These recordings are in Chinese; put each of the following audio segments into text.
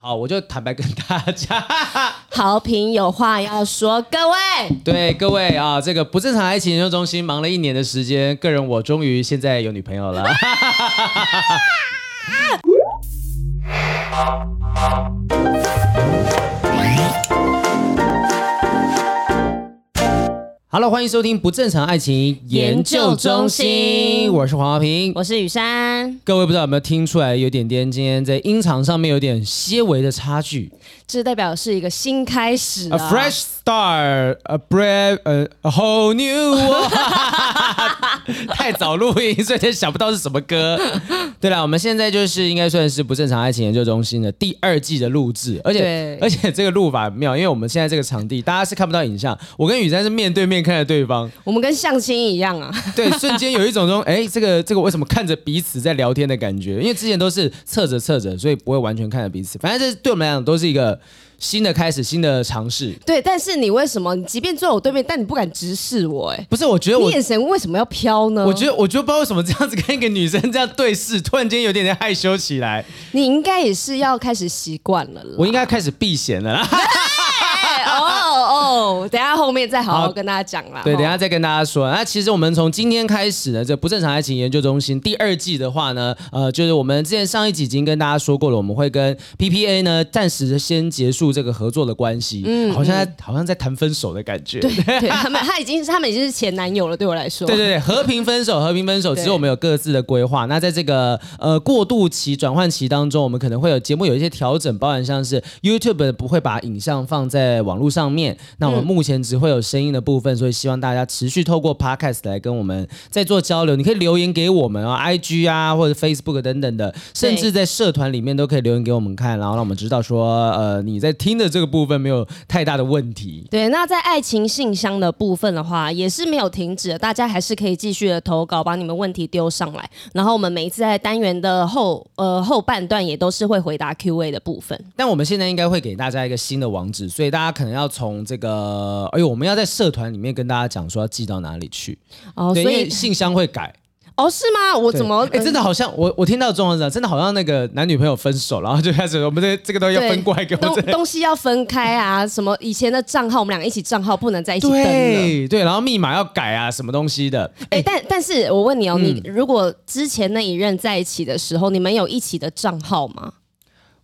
好，我就坦白跟大家，好评有话要说，各位，对各位啊，这个不正常爱情研究中心忙了一年的时间，个人我终于现在有女朋友了。Hello，欢迎收听不正常爱情研究中心，我是黄华平，我是雨珊。各位不知道有没有听出来，有点点今天在音场上面有点些微的差距，这代表是一个新开始，A fresh start，a brave，a whole new world。太早录音，所以想不到是什么歌。对了，我们现在就是应该算是不正常爱情研究中心的第二季的录制，而且而且这个录法很妙，因为我们现在这个场地大家是看不到影像，我跟雨珊是面对面。看着对方，我们跟相亲一样啊。对，瞬间有一种说，哎，这个这个为什么看着彼此在聊天的感觉？因为之前都是侧着侧着，所以不会完全看着彼此。反正这对我们来讲都是一个新的开始，新的尝试。对，但是你为什么，你即便坐我对面，但你不敢直视我？哎，不是，我觉得我你眼神为什么要飘呢？我觉得，我觉得不知道为什么这样子跟一个女生这样对视，突然间有点点害羞起来。你应该也是要开始习惯了，我应该开始避嫌了啦。哦，等下后面再好好跟大家讲啦。对，等下再跟大家说。那其实我们从今天开始呢，这不正常爱情研究中心第二季的话呢，呃，就是我们之前上一集已经跟大家说过了，我们会跟 PPA 呢暂时的先结束这个合作的关系。嗯，好像在好像在谈分手的感觉。对，对他们他已经他们已经是前男友了，对我来说。对对对，和平分手，和平分手。只是我们有各自的规划。那在这个呃过渡期、转换期当中，我们可能会有节目有一些调整，包含像是 YouTube 不会把影像放在网络上面。那我们目前只会有声音的部分，所以希望大家持续透过 Podcast 来跟我们在做交流。你可以留言给我们啊，IG 啊或者 Facebook 等等的，甚至在社团里面都可以留言给我们看，然后让我们知道说，呃，你在听的这个部分没有太大的问题。对，那在爱情信箱的部分的话，也是没有停止的，大家还是可以继续的投稿，把你们问题丢上来。然后我们每一次在单元的后呃后半段也都是会回答 Q&A 的部分。但我们现在应该会给大家一个新的网址，所以大家可能要从这个。呃，哎呦，我们要在社团里面跟大家讲说要寄到哪里去哦，所以信箱会改哦，是吗？我怎么？哎，真的好像我我听到中文是真的好像那个男女朋友分手，然后就开始我们这这个东西要分过来给我们东东西要分开啊，什么以前的账号我们两个一起账号不能在一起登对对，然后密码要改啊，什么东西的？哎，但但是我问你哦，嗯、你如果之前那一任在一起的时候，你们有一起的账号吗？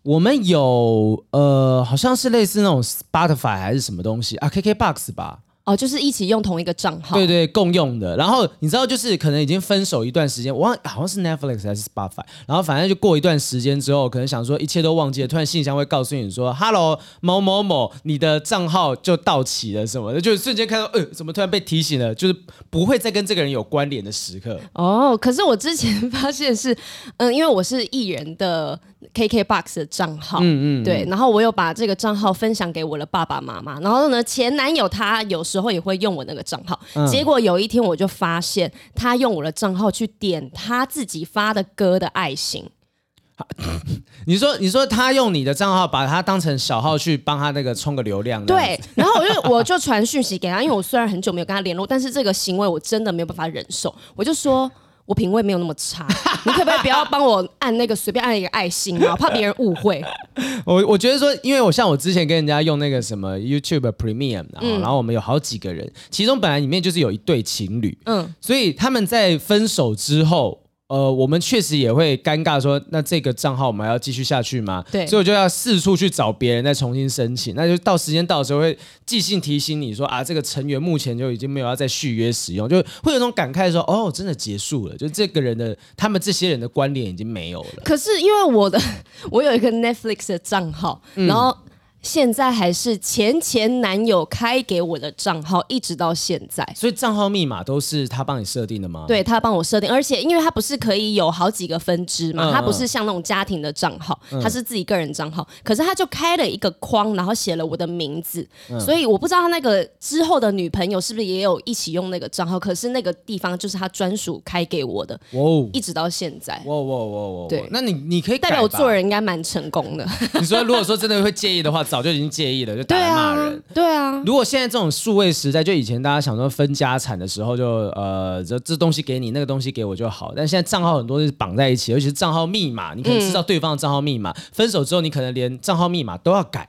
我们有呃，好像是类似那种 Spotify 还是什么东西啊，KKBOX 吧。哦，就是一起用同一个账号，对对，共用的。然后你知道，就是可能已经分手一段时间，我忘好像是 Netflix 还是 Spotify。然后反正就过一段时间之后，可能想说一切都忘记了，突然信箱会告诉你说：“Hello，某某某，你的账号就到期了什么的。”就瞬间看到，呃，怎么突然被提醒了？就是不会再跟这个人有关联的时刻。哦，可是我之前发现是，嗯，因为我是艺人的 KKBOX 的账号，嗯，嗯嗯，对，然后我有把这个账号分享给我的爸爸妈妈，然后呢，前男友他有。时候也会用我那个账号，嗯、结果有一天我就发现他用我的账号去点他自己发的歌的爱心。你说，你说他用你的账号把他当成小号去帮他那个充个流量？对，然后我就我就传讯息给他，因为我虽然很久没有跟他联络，但是这个行为我真的没有办法忍受，我就说。我品味没有那么差，你可不可以不要帮我按那个随便按一个爱心啊？怕别人误会。我我觉得说，因为我像我之前跟人家用那个什么 YouTube Premium，然后，嗯、然后我们有好几个人，其中本来里面就是有一对情侣，嗯，所以他们在分手之后。呃，我们确实也会尴尬，说那这个账号我们还要继续下去吗？对，所以我就要四处去找别人再重新申请。那就到时间到的时候会寄信提醒你说啊，这个成员目前就已经没有要再续约使用，就会有种感慨说哦，真的结束了，就这个人的他们这些人的关联已经没有了。可是因为我的 我有一个 Netflix 的账号，嗯、然后。现在还是前前男友开给我的账号，一直到现在。所以账号密码都是他帮你设定的吗？对，他帮我设定，而且因为他不是可以有好几个分支嘛，他、嗯、不是像那种家庭的账号，他是自己个人账号。嗯、可是他就开了一个框，然后写了我的名字，嗯、所以我不知道他那个之后的女朋友是不是也有一起用那个账号。可是那个地方就是他专属开给我的，哦，一直到现在。哇哇哇哇！对，那你你可以代表我做人应该蛮成功的。你说如果说真的会介意的话。早就已经介意了，就打人骂人。对啊。对啊，如果现在这种数位时代，就以前大家想说分家产的时候就，就呃这这东西给你，那个东西给我就好。但现在账号很多是绑在一起，尤其是账号密码，你可能知道对方的账号密码，嗯、分手之后你可能连账号密码都要改。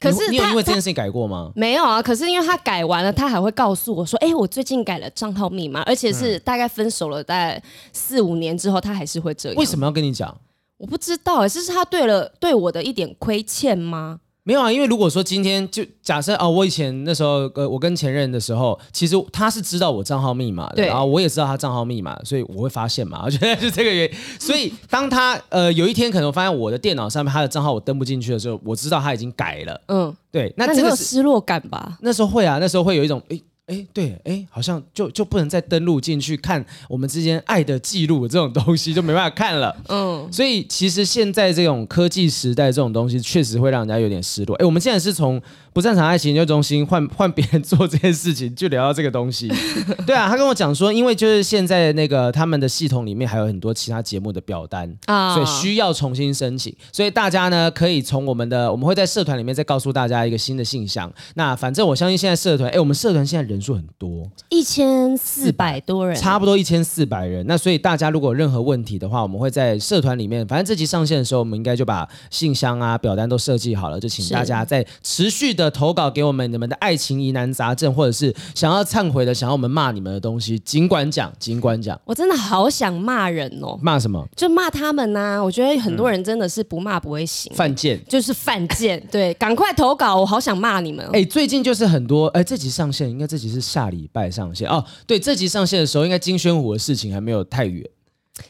可是你，有因为这件事情改过吗？没有啊。可是因为他改完了，他还会告诉我说：“哎、欸，我最近改了账号密码，而且是大概分手了大概四五年之后，他还是会这样。”为什么要跟你讲？我不知道，这是他对了对我的一点亏欠吗？没有啊，因为如果说今天就假设哦，我以前那时候呃，我跟前任的时候，其实他是知道我账号密码的，然后我也知道他账号密码，所以我会发现嘛，我觉得是这个原因。所以当他呃有一天可能我发现我的电脑上面他的账号我登不进去的时候，我知道他已经改了。嗯，对，那这个是失落感吧？那时候会啊，那时候会有一种诶。哎，对，哎，好像就就不能再登录进去看我们之间爱的记录这种东西，就没办法看了。嗯，所以其实现在这种科技时代这种东西，确实会让人家有点失落。哎，我们现在是从不擅长爱情研究中心换换别人做这件事情，就聊到这个东西。对啊，他跟我讲说，因为就是现在那个他们的系统里面还有很多其他节目的表单啊，所以需要重新申请。所以大家呢，可以从我们的，我们会在社团里面再告诉大家一个新的信箱。那反正我相信现在社团，哎，我们社团现在人。数很多，一千四百多人，差不多一千四百人。那所以大家如果有任何问题的话，我们会在社团里面。反正这集上线的时候，我们应该就把信箱啊、表单都设计好了，就请大家在持续的投稿给我们你们的爱情疑难杂症，或者是想要忏悔的、想要我们骂你们的东西，尽管讲，尽管讲。我真的好想骂人哦！骂什么？就骂他们呐、啊！我觉得很多人真的是不骂不会醒，犯贱就是犯贱。对，赶快投稿，我好想骂你们。哎，最近就是很多哎，这集上线应该这集。是下礼拜上线哦，对，这集上线的时候，应该金宣虎的事情还没有太远。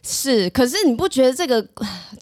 是，可是你不觉得这个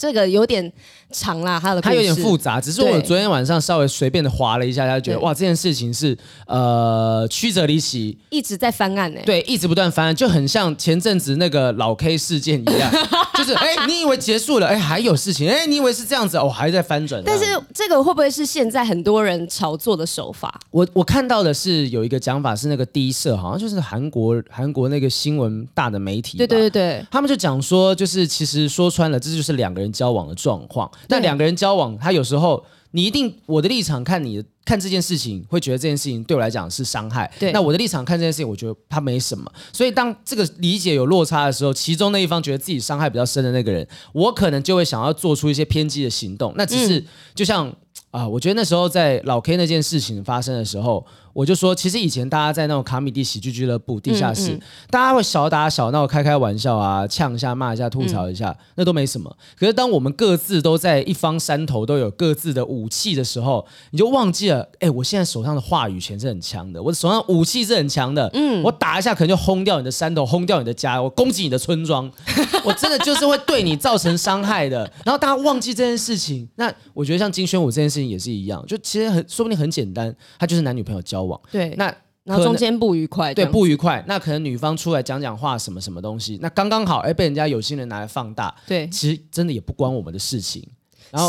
这个有点长啦？他的它有点复杂，只是我昨天晚上稍微随便的划了一下，他就觉得哇，这件事情是呃曲折离奇，一直在翻案呢。对，一直不断翻案，就很像前阵子那个老 K 事件一样，就是哎，你以为结束了，哎，还有事情，哎，你以为是这样子，哦，还在翻转。但是这个会不会是现在很多人炒作的手法？我我看到的是有一个讲法是那个第一社，好像就是韩国韩国那个新闻大的媒体，对对对对，他们就讲。讲说就是，其实说穿了，这就是两个人交往的状况。那两个人交往，他有时候你一定我的立场看你看这件事情，会觉得这件事情对我来讲是伤害。对，那我的立场看这件事情，我觉得他没什么。所以当这个理解有落差的时候，其中那一方觉得自己伤害比较深的那个人，我可能就会想要做出一些偏激的行动。那只是就像啊、呃，我觉得那时候在老 K 那件事情发生的时候。我就说，其实以前大家在那种卡米蒂喜剧俱乐部地下室，嗯嗯、大家会小打小闹、开开玩笑啊，呛一下、骂一下、吐槽一下，嗯、那都没什么。可是当我们各自都在一方山头都有各自的武器的时候，你就忘记了，哎，我现在手上的话语权是很强的，我的手上武器是很强的。嗯，我打一下可能就轰掉你的山头，轰掉你的家，我攻击你的村庄，我真的就是会对你造成伤害的。然后大家忘记这件事情，那我觉得像金宣武这件事情也是一样，就其实很说不定很简单，他就是男女朋友交往。对，那然后中间不愉快，对，不愉快，那可能女方出来讲讲话，什么什么东西，那刚刚好，哎，被人家有心人拿来放大，对，其实真的也不关我们的事情。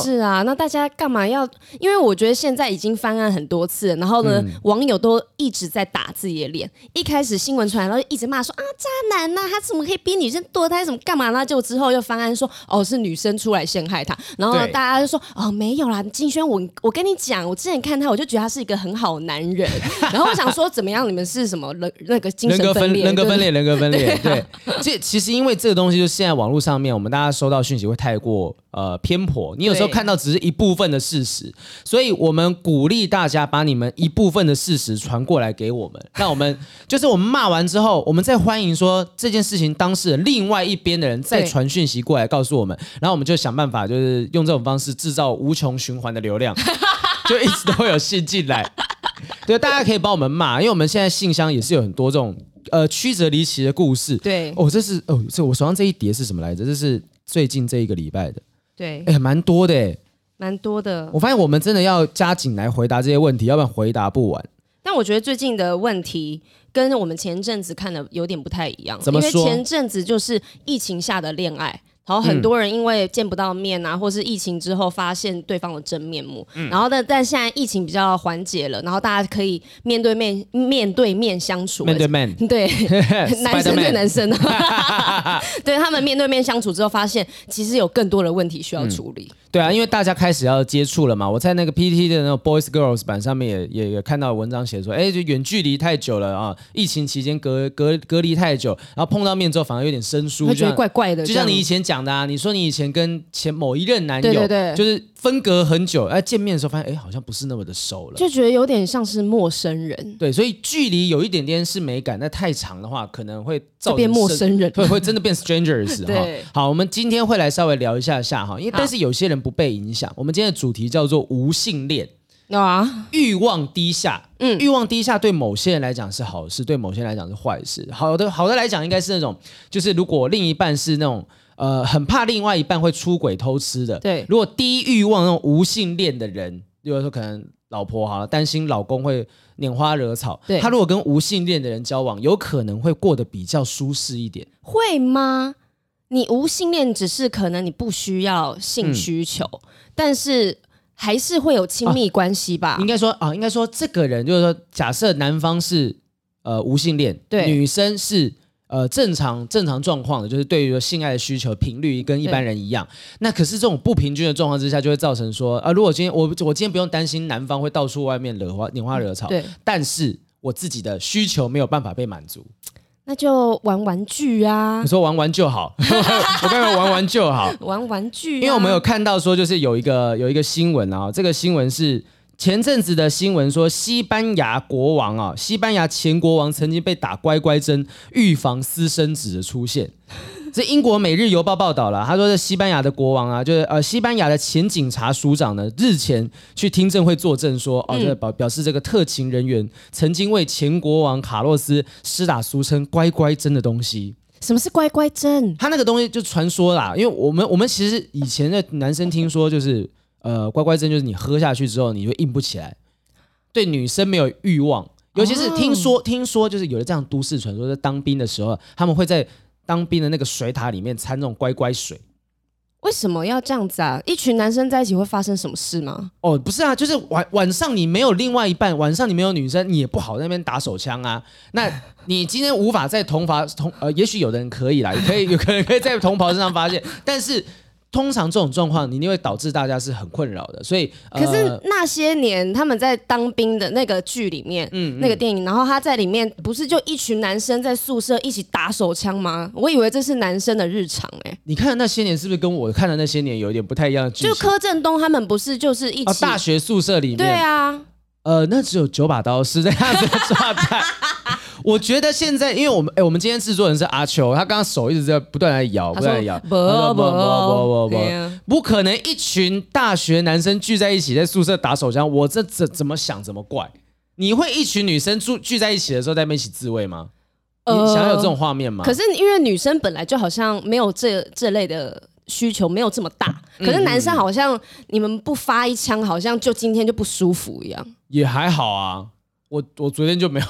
是啊，那大家干嘛要？因为我觉得现在已经翻案很多次了，然后呢，嗯、网友都一直在打自己的脸。一开始新闻出来，然后一直骂说啊，渣男呐、啊，他怎么可以逼女生堕胎？怎么干嘛呢？就之后又翻案说哦，是女生出来陷害他。然后大家就说哦，没有啦，金轩，我我跟你讲，我之前看他，我就觉得他是一个很好男人。然后我想说，怎么样？你们是什么人？那个精神分裂？人格分裂？人格分裂？对。这其实因为这个东西，就现在网络上面，我们大家收到讯息会太过呃偏颇。你有时候看到只是一部分的事实，所以我们鼓励大家把你们一部分的事实传过来给我们。那我们就是我们骂完之后，我们再欢迎说这件事情当事人另外一边的人再传讯息过来告诉我们，然后我们就想办法，就是用这种方式制造无穷循环的流量，就一直都会有信进来。对，大家可以帮我们骂，因为我们现在信箱也是有很多这种呃曲折离奇的故事。对，哦，这是哦，这我手上这一叠是什么来着？这是最近这一个礼拜的。对，哎，蛮多的哎。蛮多的，我发现我们真的要加紧来回答这些问题，要不然回答不完。但我觉得最近的问题跟我们前阵子看的有点不太一样，怎么说？因为前阵子就是疫情下的恋爱。然后很多人因为见不到面啊，嗯、或是疫情之后发现对方的真面目，嗯、然后但但现在疫情比较缓解了，然后大家可以面对面面对面相处，面对面对 男生对男生，对他们面对面相处之后，发现其实有更多的问题需要处理。嗯、对啊，因为大家开始要接触了嘛。我在那个 PTT 的那个 Boys Girls 版上面也也也看到文章写说，哎，就远距离太久了啊，疫情期间隔隔隔离太久，然后碰到面之后反而有点生疏，就觉得怪怪的。就像你以前讲的啊，你说你以前跟前某一任男友，对对对，就是分隔很久，哎，见面的时候发现，哎，好像不是那么的熟了，就觉得有点像是陌生人。对，所以距离有一点点是美感，那太长的话可能会造成变陌生人，会会真的变 strangers 对。好，我们今天会来稍微聊一下下哈，因为但是有些人不被影响。我们今天的主题叫做无性恋啊，欲望低下。嗯，欲望低下对某些人来讲是好事，对某些人来讲是坏事。好的，好的来讲应该是那种，就是如果另一半是那种呃很怕另外一半会出轨偷吃的，对。如果低欲望那种无性恋的人，比如说可能老婆哈担心老公会拈花惹草，对。他如果跟无性恋的人交往，有可能会过得比较舒适一点，会吗？你无性恋只是可能你不需要性需求。嗯但是还是会有亲密关系吧？啊、应该说啊，应该说这个人就是说，假设男方是呃无性恋，对，女生是呃正常正常状况的，就是对于性爱的需求频率跟一般人一样。那可是这种不平均的状况之下，就会造成说啊，如果今天我我今天不用担心男方会到处外面惹花拈花惹草，对，但是我自己的需求没有办法被满足。那就玩玩具啊！你说玩玩就好，我刚才玩玩就好，玩玩具、啊。因为我们有看到说，就是有一个有一个新闻啊，这个新闻是前阵子的新闻，说西班牙国王啊，西班牙前国王曾经被打乖乖针，预防私生子的出现。这英国《每日邮报》报道了，他说这西班牙的国王啊，就是呃西班牙的前警察署长呢，日前去听证会作证说，哦，这表表示这个特勤人员曾经为前国王卡洛斯施打俗称“乖乖针”的东西。什么是乖乖针？他那个东西就传说啦，因为我们我们其实以前的男生听说就是呃乖乖针就是你喝下去之后你就硬不起来，对女生没有欲望，尤其是听说、哦、听说就是有了这样都市传说，在当兵的时候他们会在。当兵的那个水塔里面掺那种乖乖水，为什么要这样子啊？一群男生在一起会发生什么事吗？哦，不是啊，就是晚晚上你没有另外一半，晚上你没有女生，你也不好在那边打手枪啊。那你今天无法在同房同呃，也许有的人可以啦，也可以有可能可以在同袍身上发现，但是。通常这种状况，你一定会导致大家是很困扰的。所以，可是那些年他们在当兵的那个剧里面，嗯，那个电影，然后他在里面不是就一群男生在宿舍一起打手枪吗？我以为这是男生的日常哎、欸。你看的那些年是不是跟我看的那些年有一点不太一样的剧？就柯震东他们不是就是一起、哦、大学宿舍里面？对啊，呃，那只有九把刀是这样子的状态。我觉得现在，因为我们，哎、欸，我们今天制作人是阿秋，他刚刚手一直在不断在摇，不断在摇，不不不不不不，不可能一群大学男生聚在一起在宿舍打手枪，我这怎怎么想怎么怪。你会一群女生住聚在一起的时候在那边一起自慰吗？呃、你想要有这种画面吗？可是因为女生本来就好像没有这这类的需求，没有这么大。可是男生好像你们不发一枪，好像就今天就不舒服一样。也还好啊。我我昨天就没有，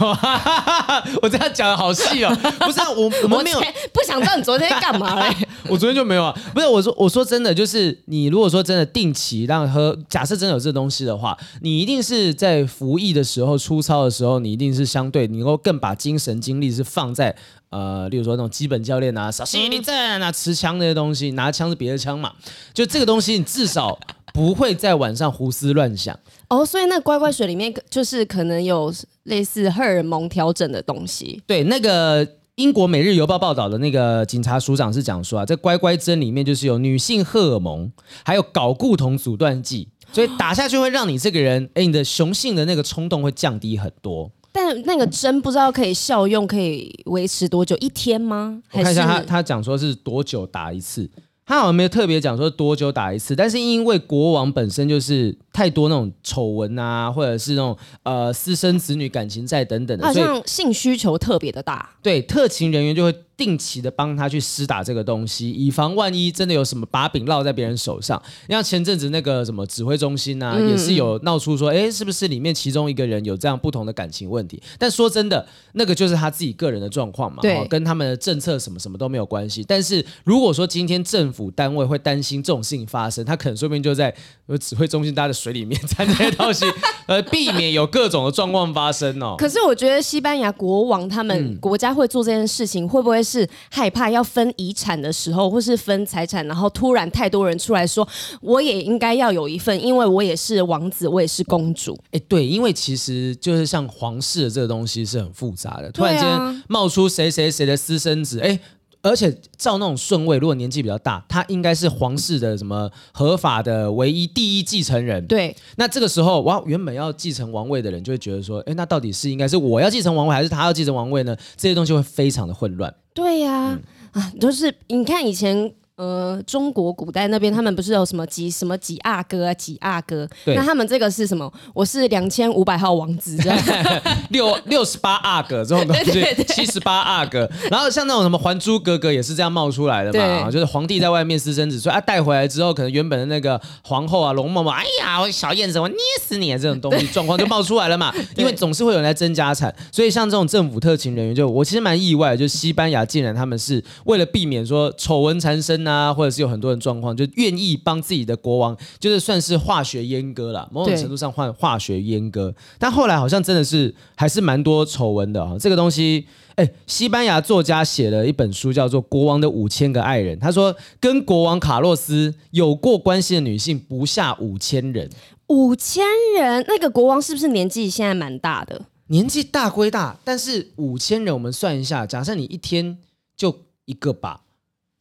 我这样讲的好细哦，不是啊，我我们没有，不想知道你昨天干嘛嘞？我昨天就没有啊，不是我说我说真的，就是你如果说真的定期让喝，假设真的有这东西的话，你一定是在服役的时候、出操的时候，你一定是相对你能够更把精神精力是放在呃，例如说那种基本教练啊、扫心理战啊、持枪那些东西，拿枪是别的枪嘛，就这个东西你至少不会在晚上胡思乱想。哦，所以那乖乖水里面就是可能有类似荷尔蒙调整的东西。对，那个英国《每日邮报》报道的那个警察署长是讲说啊，在乖乖针里面就是有女性荷尔蒙，还有睾固酮阻断剂，所以打下去会让你这个人，哎，你的雄性的那个冲动会降低很多。但那个针不知道可以效用可以维持多久？一天吗？我看一下他他讲说是多久打一次。他好像没有特别讲说多久打一次，但是因为国王本身就是太多那种丑闻啊，或者是那种呃私生子女感情债等等的，好像性需求特别的大。对，特勤人员就会。定期的帮他去施打这个东西，以防万一真的有什么把柄落在别人手上。像前阵子那个什么指挥中心啊，嗯、也是有闹出说，哎，是不是里面其中一个人有这样不同的感情问题？但说真的，那个就是他自己个人的状况嘛，对，跟他们的政策什么什么都没有关系。但是如果说今天政府单位会担心这种事情发生，他可能说不定就在指挥中心搭的水里面掺这些东西，呃，避免有各种的状况发生哦。可是我觉得西班牙国王他们国家会做这件事情，会不会？会是害怕要分遗产的时候，或是分财产，然后突然太多人出来说，我也应该要有一份，因为我也是王子，我也是公主。哎，对，因为其实就是像皇室的这个东西是很复杂的，突然间冒出谁谁谁的私生子，哎。而且照那种顺位，如果年纪比较大，他应该是皇室的什么合法的唯一第一继承人。对，那这个时候，哇，原本要继承王位的人就会觉得说，哎，那到底是应该是我要继承王位，还是他要继承王位呢？这些东西会非常的混乱。对呀、啊，嗯、啊，就是你看以前。呃，中国古代那边他们不是有什么几什么几阿哥啊几阿哥？对那他们这个是什么？我是两千五百号王子 六六十八阿哥这种东西，七十八阿哥。然后像那种什么《还珠格格》也是这样冒出来的嘛，就是皇帝在外面私生子，所以他带回来之后，可能原本的那个皇后啊、龙嬷嬷，哎呀，我小燕子，我捏死你啊！这种东西状况就冒出来了嘛。因为总是会有人来争家产，所以像这种政府特勤人员，就我其实蛮意外，就西班牙竟然他们是为了避免说丑闻缠身啊，或者是有很多人状况，就愿意帮自己的国王，就是算是化学阉割了，某种程度上换化学阉割。但后来好像真的是还是蛮多丑闻的啊。这个东西，哎，西班牙作家写了一本书，叫做《国王的五千个爱人》。他说，跟国王卡洛斯有过关系的女性不下五千人。五千人，那个国王是不是年纪现在蛮大的？年纪大归大，但是五千人，我们算一下，假设你一天就一个吧。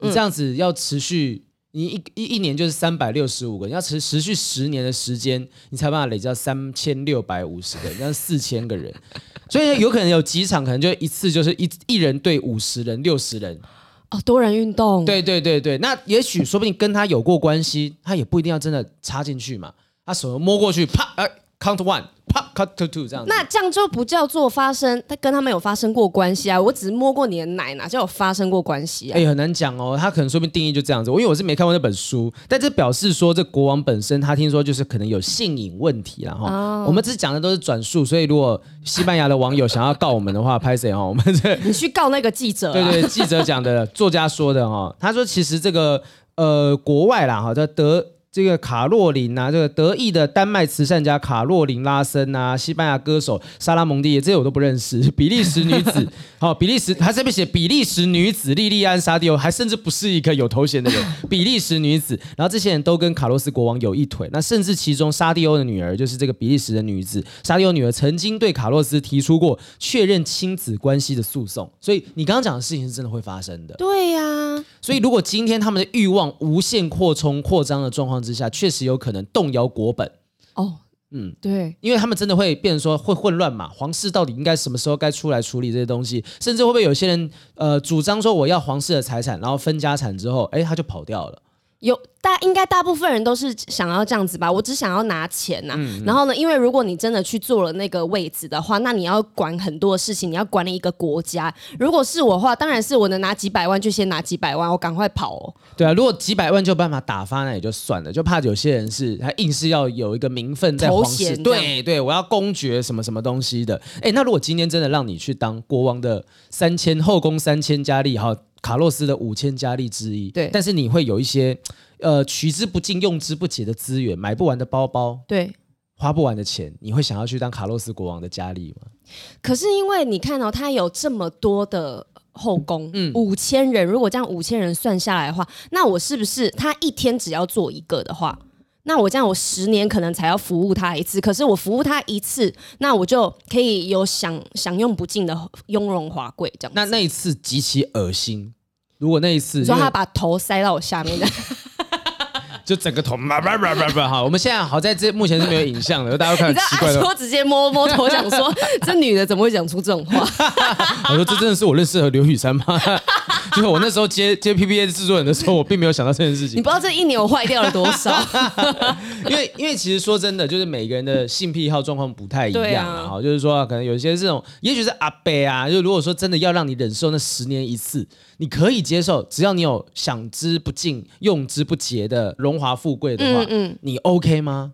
你这样子要持续，你一一一年就是三百六十五个，你要持持续十年的时间，你才办法累积到三千六百五十个，那是四千个人，所以有可能有几场，可能就一次就是一一人对五十人、六十人，哦，多人运动，对对对对，那也许说不定跟他有过关系，他也不一定要真的插进去嘛，他手摸过去，啪，哎，count one。Cut to two 这样子，那这样就不叫做发生，他跟他们有发生过关系啊？我只是摸过你的奶，哪叫有发生过关系啊？哎、欸，很难讲哦，他可能说明定义就这样子。我因为我是没看过那本书，但这表示说这国王本身他听说就是可能有性瘾问题然后、哦、我们只讲的都是转述，所以如果西班牙的网友想要告我们的话，拍谁哦？我们这你去告那个记者、啊，对对，记者讲的，作家说的哈。他说其实这个呃国外啦哈，在德。这个卡洛琳啊，这个德意的丹麦慈善家卡洛琳拉森啊，西班牙歌手莎拉蒙蒂，这些我都不认识。比利时女子，好、哦，比利时，还这边写比利时女子莉莉安沙蒂欧，还甚至不是一个有头衔的人，比利时女子。然后这些人都跟卡洛斯国王有一腿，那甚至其中沙蒂欧的女儿，就是这个比利时的女子，沙蒂欧女儿曾经对卡洛斯提出过确认亲子关系的诉讼。所以你刚刚讲的事情是真的会发生的。对呀、啊，所以如果今天他们的欲望无限扩充、扩张的状况之下，确实有可能动摇国本。哦，嗯，对，因为他们真的会变成说会混乱嘛，皇室到底应该什么时候该出来处理这些东西，甚至会不会有些人呃主张说我要皇室的财产，然后分家产之后，哎，他就跑掉了。有大应该大部分人都是想要这样子吧，我只想要拿钱呐、啊。嗯嗯，然后呢，因为如果你真的去做了那个位置的话，那你要管很多事情，你要管理一个国家。如果是我的话，当然是我能拿几百万就先拿几百万，我赶快跑哦。对啊，如果几百万就有办法打发，那也就算了。就怕有些人是他硬是要有一个名分在皇室，对对，我要公爵什么什么东西的。哎，那如果今天真的让你去当国王的三千后宫三千佳丽哈，卡洛斯的五千佳丽之一，对，但是你会有一些。呃，取之不尽、用之不竭的资源，买不完的包包，对，花不完的钱，你会想要去当卡洛斯国王的佳丽吗？可是因为你看到、哦、他有这么多的后宫，嗯，五千人，如果这样五千人算下来的话，那我是不是他一天只要做一个的话，那我这样我十年可能才要服务他一次？可是我服务他一次，那我就可以有享享用不尽的雍容华贵这样。那那一次极其恶心，如果那一次，说他把头塞到我下面的。就整个头，不不不哈！我们现在好在这目前是没有影像的，大家都看很奇怪的。说直接摸摸头，想说 这女的怎么会讲出这种话？我说这真的是我认识的刘雨珊吗？就是我那时候接接 PPA 制作人的时候，我并没有想到这件事情。你不知道这一年我坏掉了多少？因为因为其实说真的，就是每个人的性癖好状况不太一样啊。哈，就是说可能有些这种，也许是阿伯啊，就如果说真的要让你忍受那十年一次，你可以接受，只要你有享之不尽、用之不竭的荣华富贵的话，嗯嗯，你 OK 吗？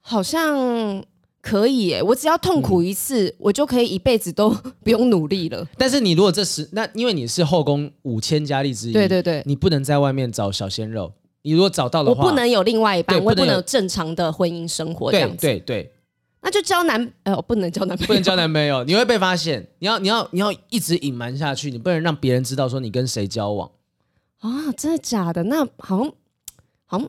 好像可以耶，我只要痛苦一次，嗯、我就可以一辈子都 不用努力了。但是你如果这时那因为你是后宫五千佳丽之一，对对对，你不能在外面找小鲜肉。你如果找到的话，我不能有另外一半，我不能有正常的婚姻生活这样子。对对对。那就交男呃，不能交男朋友，不能交男朋友，你会被发现。你要你要你要一直隐瞒下去，你不能让别人知道说你跟谁交往啊？真的假的？那好像好像。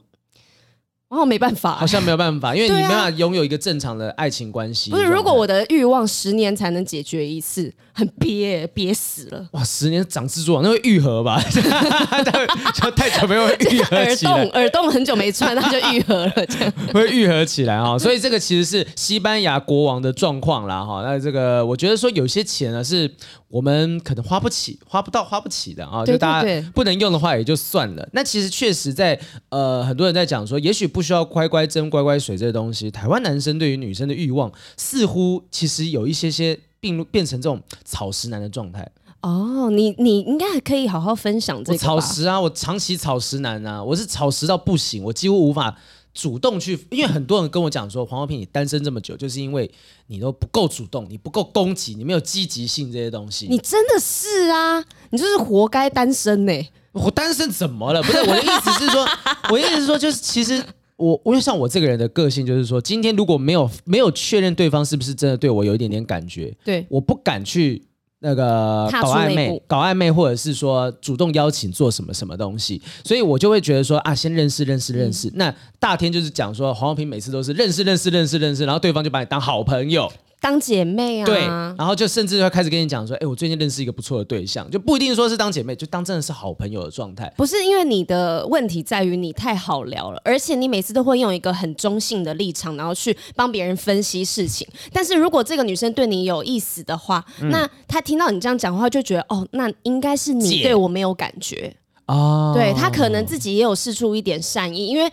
哦，没办法，好像没有办法，因为你没办法拥有一个正常的爱情关系。不是，如果我的欲望十年才能解决一次，很憋憋死了。哇，十年长蜘蛛网，那会愈合吧？就太久没有愈合起来，耳洞耳洞很久没穿，它就愈合了，这样 会愈合起来啊。所以这个其实是西班牙国王的状况啦哈。那这个我觉得说有些钱呢是。我们可能花不起，花不到，花不起的啊，就大家不能用的话也就算了。那其实确实在呃，很多人在讲说，也许不需要乖乖针、乖乖水这些东西。台湾男生对于女生的欲望，似乎其实有一些些变变成这种草食男的状态。哦，你你应该还可以好好分享这个。草食啊，我长期草食男啊，我是草食到不行，我几乎无法。主动去，因为很多人跟我讲说，黄浩平，你单身这么久，就是因为你都不够主动，你不够攻击，你没有积极性这些东西。你真的是啊，你就是活该单身呢、欸。我单身怎么了？不是我的意思是说，我的意思是说，就是其实我，我就像我这个人的个性，就是说，今天如果没有没有确认对方是不是真的对我有一点点感觉，对，我不敢去。那个搞暧昧，搞暧昧，或者是说主动邀请做什么什么东西，所以我就会觉得说啊，先认识认识认识。嗯、那大天就是讲说，黄浩平每次都是认识认识认识认识，然后对方就把你当好朋友。当姐妹啊，对，然后就甚至会开始跟你讲说，哎，我最近认识一个不错的对象，就不一定说是当姐妹，就当真的是好朋友的状态。不是因为你的问题在于你太好聊了，而且你每次都会用一个很中性的立场，然后去帮别人分析事情。但是如果这个女生对你有意思的话，嗯、那她听到你这样讲话，就觉得哦，那应该是你对我没有感觉哦。对，她可能自己也有试出一点善意，因为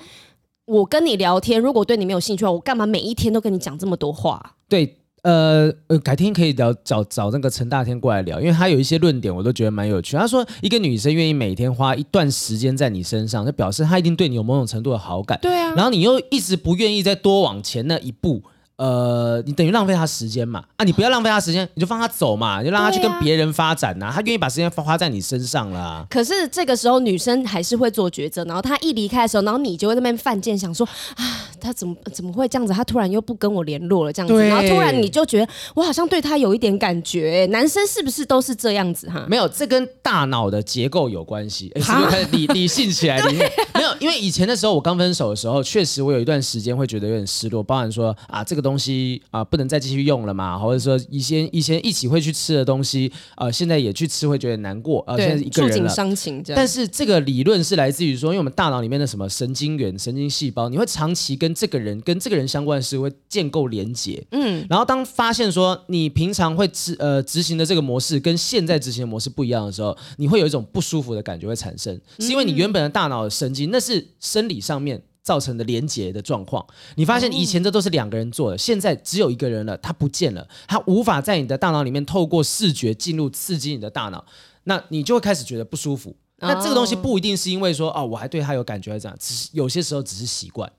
我跟你聊天，如果对你没有兴趣的话，我干嘛每一天都跟你讲这么多话？对。呃呃，改天可以聊找找那个陈大天过来聊，因为他有一些论点我都觉得蛮有趣。他说，一个女生愿意每天花一段时间在你身上，就表示她一定对你有某种程度的好感。对啊，然后你又一直不愿意再多往前那一步。呃，你等于浪费他时间嘛？啊，你不要浪费他时间，你就放他走嘛，就让他去跟别人发展呐、啊。啊、他愿意把时间花在你身上啦、啊。可是这个时候女生还是会做抉择，然后他一离开的时候，然后你就会在那边犯贱，想说啊，他怎么怎么会这样子？他突然又不跟我联络了，这样子，然后突然你就觉得我好像对他有一点感觉。男生是不是都是这样子哈？没有，这跟大脑的结构有关系。欸、是不是开始 理理性起来？理性没有，因为以前的时候我刚分手的时候，确实我有一段时间会觉得有点失落，包含说啊，这个东西啊。不能再继续用了嘛？或者说一些一些一起会去吃的东西，呃，现在也去吃会觉得难过，呃，现在一个人了，触景伤情。但是这个理论是来自于说，因为我们大脑里面的什么神经元、神经细胞，你会长期跟这个人、跟这个人相关的事会建构连接。嗯，然后当发现说你平常会执呃执行的这个模式跟现在执行的模式不一样的时候，你会有一种不舒服的感觉会产生，是因为你原本的大脑的神经那是生理上面。造成的连结的状况，你发现以前这都是两个人做的，现在只有一个人了，他不见了，他无法在你的大脑里面透过视觉进入刺激你的大脑，那你就会开始觉得不舒服。那这个东西不一定是因为说哦，我还对他有感觉，这样，只是有些时候只是习惯。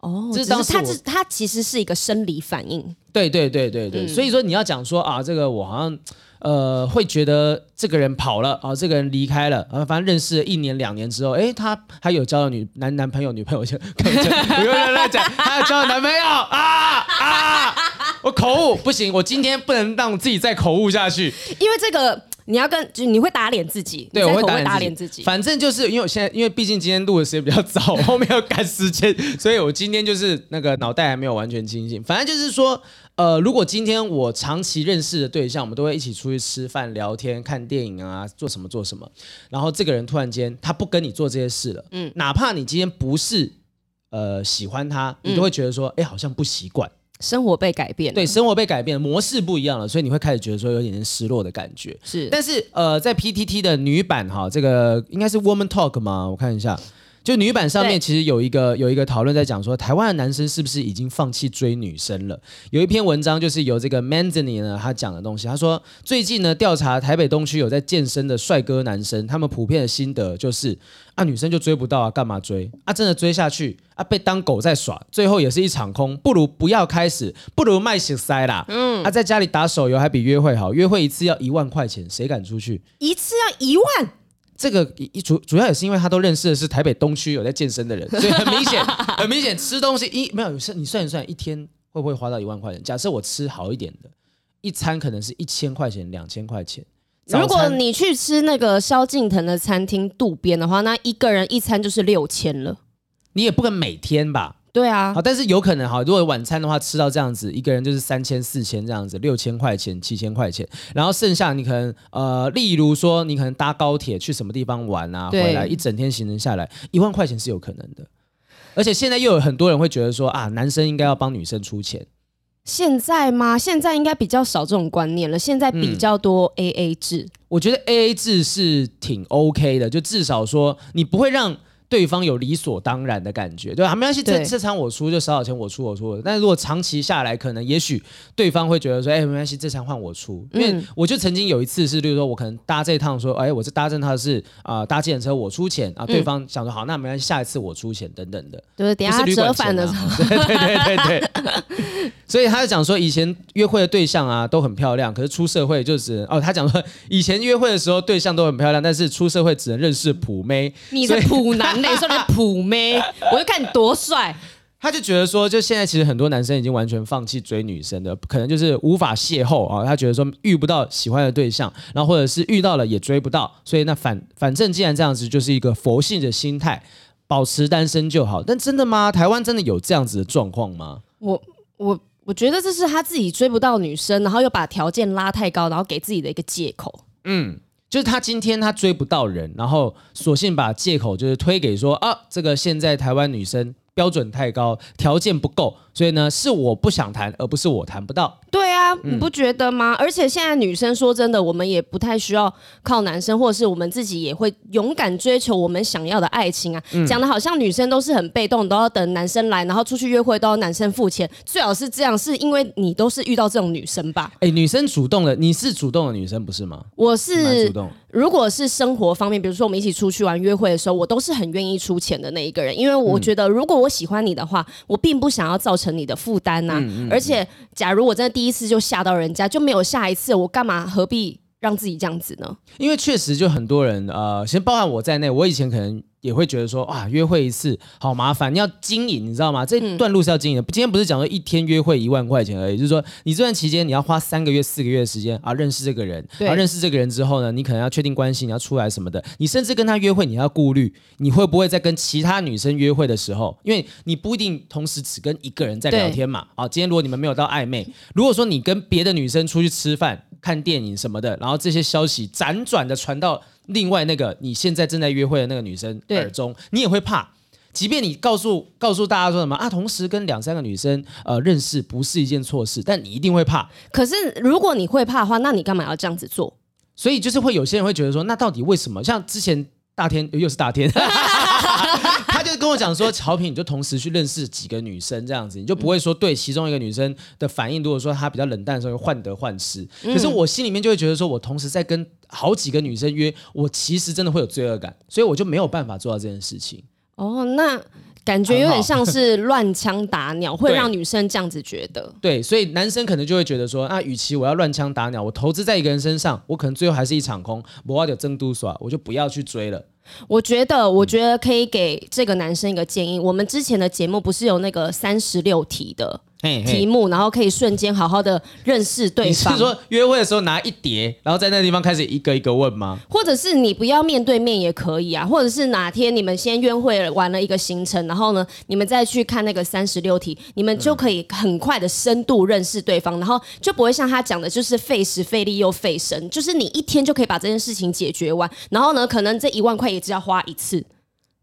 哦，这是当时他是他其实是一个生理反应。对对对对对，嗯、所以说你要讲说啊，这个我好像。呃，会觉得这个人跑了啊、这个人离开了啊，反正认识了一年两年之后，哎，他还有交了女男男朋友女朋友，就 不用乱讲，他有交了男朋友啊啊！我口误不行，我今天不能让自己再口误下去，因为这个你要跟就你会打脸自己，对，我会打脸自己，反正就是因为我现在，因为毕竟今天录的时间比较早，后面要赶时间，所以我今天就是那个脑袋还没有完全清醒，反正就是说。呃，如果今天我长期认识的对象，我们都会一起出去吃饭、聊天、看电影啊，做什么做什么。然后这个人突然间他不跟你做这些事了，嗯，哪怕你今天不是呃喜欢他，你都会觉得说，哎、嗯，好像不习惯，生活被改变，对，生活被改变，模式不一样了，所以你会开始觉得说有点点失落的感觉。是，但是呃，在 PTT 的女版哈，这个应该是 Woman Talk 吗？我看一下。就女版上面其实有一个有一个讨论在讲说，台湾的男生是不是已经放弃追女生了？有一篇文章就是由这个 Manzini 呢他讲的东西，他说最近呢调查台北东区有在健身的帅哥男生，他们普遍的心得就是啊女生就追不到啊，干嘛追啊？真的追下去啊被当狗在耍，最后也是一场空，不如不要开始，不如卖血塞啦。嗯，啊在家里打手游还比约会好，约会一次要一万块钱，谁敢出去？一次要一万？这个一主主要也是因为他都认识的是台北东区有在健身的人，所以很明显，很明显吃东西一没有，你算一算，一天会不会花到一万块钱？假设我吃好一点的，一餐可能是一千块钱、两千块钱。如果你去吃那个萧敬腾的餐厅渡边的话，那一个人一餐就是六千了。你也不可能每天吧？对啊，好，但是有可能哈，如果晚餐的话吃到这样子，一个人就是三千、四千这样子，六千块钱、七千块钱，然后剩下你可能呃，例如说你可能搭高铁去什么地方玩啊，回来一整天行程下来，一万块钱是有可能的。而且现在又有很多人会觉得说啊，男生应该要帮女生出钱。现在吗？现在应该比较少这种观念了。现在比较多 AA 制。嗯，我觉得 AA 制是挺 OK 的，就至少说你不会让。对方有理所当然的感觉，对吧？没关系，这这场我出就少少钱我出我出。但是如果长期下来，可能也许对方会觉得说，哎，没关系，这场换我出。因为我就曾经有一次是，例如说我可能搭这一趟说，哎，我这搭这趟是啊、呃，搭计程车我出钱啊。对方想说好，那没关系，下一次我出钱等等的。对，等下折返的时候。对对对对对。所以他就讲说，以前约会的对象啊都很漂亮，可是出社会就只能哦，他讲说以前约会的时候对象都很漂亮，但是出社会只能认识普妹。你是普男。你说你普妹，我就看你多帅。他就觉得说，就现在其实很多男生已经完全放弃追女生的，可能就是无法邂逅啊。他觉得说遇不到喜欢的对象，然后或者是遇到了也追不到，所以那反反正既然这样子，就是一个佛性的心态，保持单身就好。但真的吗？台湾真的有这样子的状况吗？我我我觉得这是他自己追不到女生，然后又把条件拉太高，然后给自己的一个借口。嗯。就是他今天他追不到人，然后索性把借口就是推给说啊，这个现在台湾女生标准太高，条件不够。所以呢，是我不想谈，而不是我谈不到。对啊，你不觉得吗？嗯、而且现在女生说真的，我们也不太需要靠男生，或者是我们自己也会勇敢追求我们想要的爱情啊。嗯、讲的好像女生都是很被动，都要等男生来，然后出去约会都要男生付钱。最好是这样，是因为你都是遇到这种女生吧？哎，女生主动的，你是主动的女生不是吗？我是主动。如果是生活方面，比如说我们一起出去玩约会的时候，我都是很愿意出钱的那一个人，因为我觉得如果我喜欢你的话，我并不想要造成。成你的负担呐，而且假如我真的第一次就吓到人家，就没有下一次，我干嘛何必让自己这样子呢？因为确实就很多人呃，先包含我在内，我以前可能。也会觉得说啊，约会一次好麻烦，你要经营，你知道吗？这段路是要经营的。嗯、今天不是讲说一天约会一万块钱而已，就是说你这段期间你要花三个月、四个月的时间啊，认识这个人，对啊，认识这个人之后呢，你可能要确定关系，你要出来什么的。你甚至跟他约会，你要顾虑你会不会在跟其他女生约会的时候，因为你不一定同时只跟一个人在聊天嘛。啊，今天如果你们没有到暧昧，如果说你跟别的女生出去吃饭、看电影什么的，然后这些消息辗转的传到。另外那个你现在正在约会的那个女生耳中，你也会怕，即便你告诉告诉大家说什么啊，同时跟两三个女生呃认识不是一件错事，但你一定会怕。可是如果你会怕的话，那你干嘛要这样子做？所以就是会有些人会觉得说，那到底为什么？像之前大天又是大天。我讲说，乔平，你就同时去认识几个女生，这样子你就不会说对其中一个女生的反应，如果说她比较冷淡的时候，患得患失。可是我心里面就会觉得说，我同时在跟好几个女生约，我其实真的会有罪恶感，所以我就没有办法做到这件事情。哦，那感觉有点像是乱枪打鸟，会让女生这样子觉得。对，所以男生可能就会觉得说，那与其我要乱枪打鸟，我投资在一个人身上，我可能最后还是一场空，我要有争都耍，我就不要去追了。我觉得，我觉得可以给这个男生一个建议。我们之前的节目不是有那个三十六题的？题目，然后可以瞬间好好的认识对方。你是说约会的时候拿一叠，然后在那个地方开始一个一个问吗？或者是你不要面对面也可以啊？或者是哪天你们先约会玩了一个行程，然后呢，你们再去看那个三十六题，你们就可以很快的深度认识对方，然后就不会像他讲的，就是费时费力又费神，就是你一天就可以把这件事情解决完，然后呢，可能这一万块也只要花一次。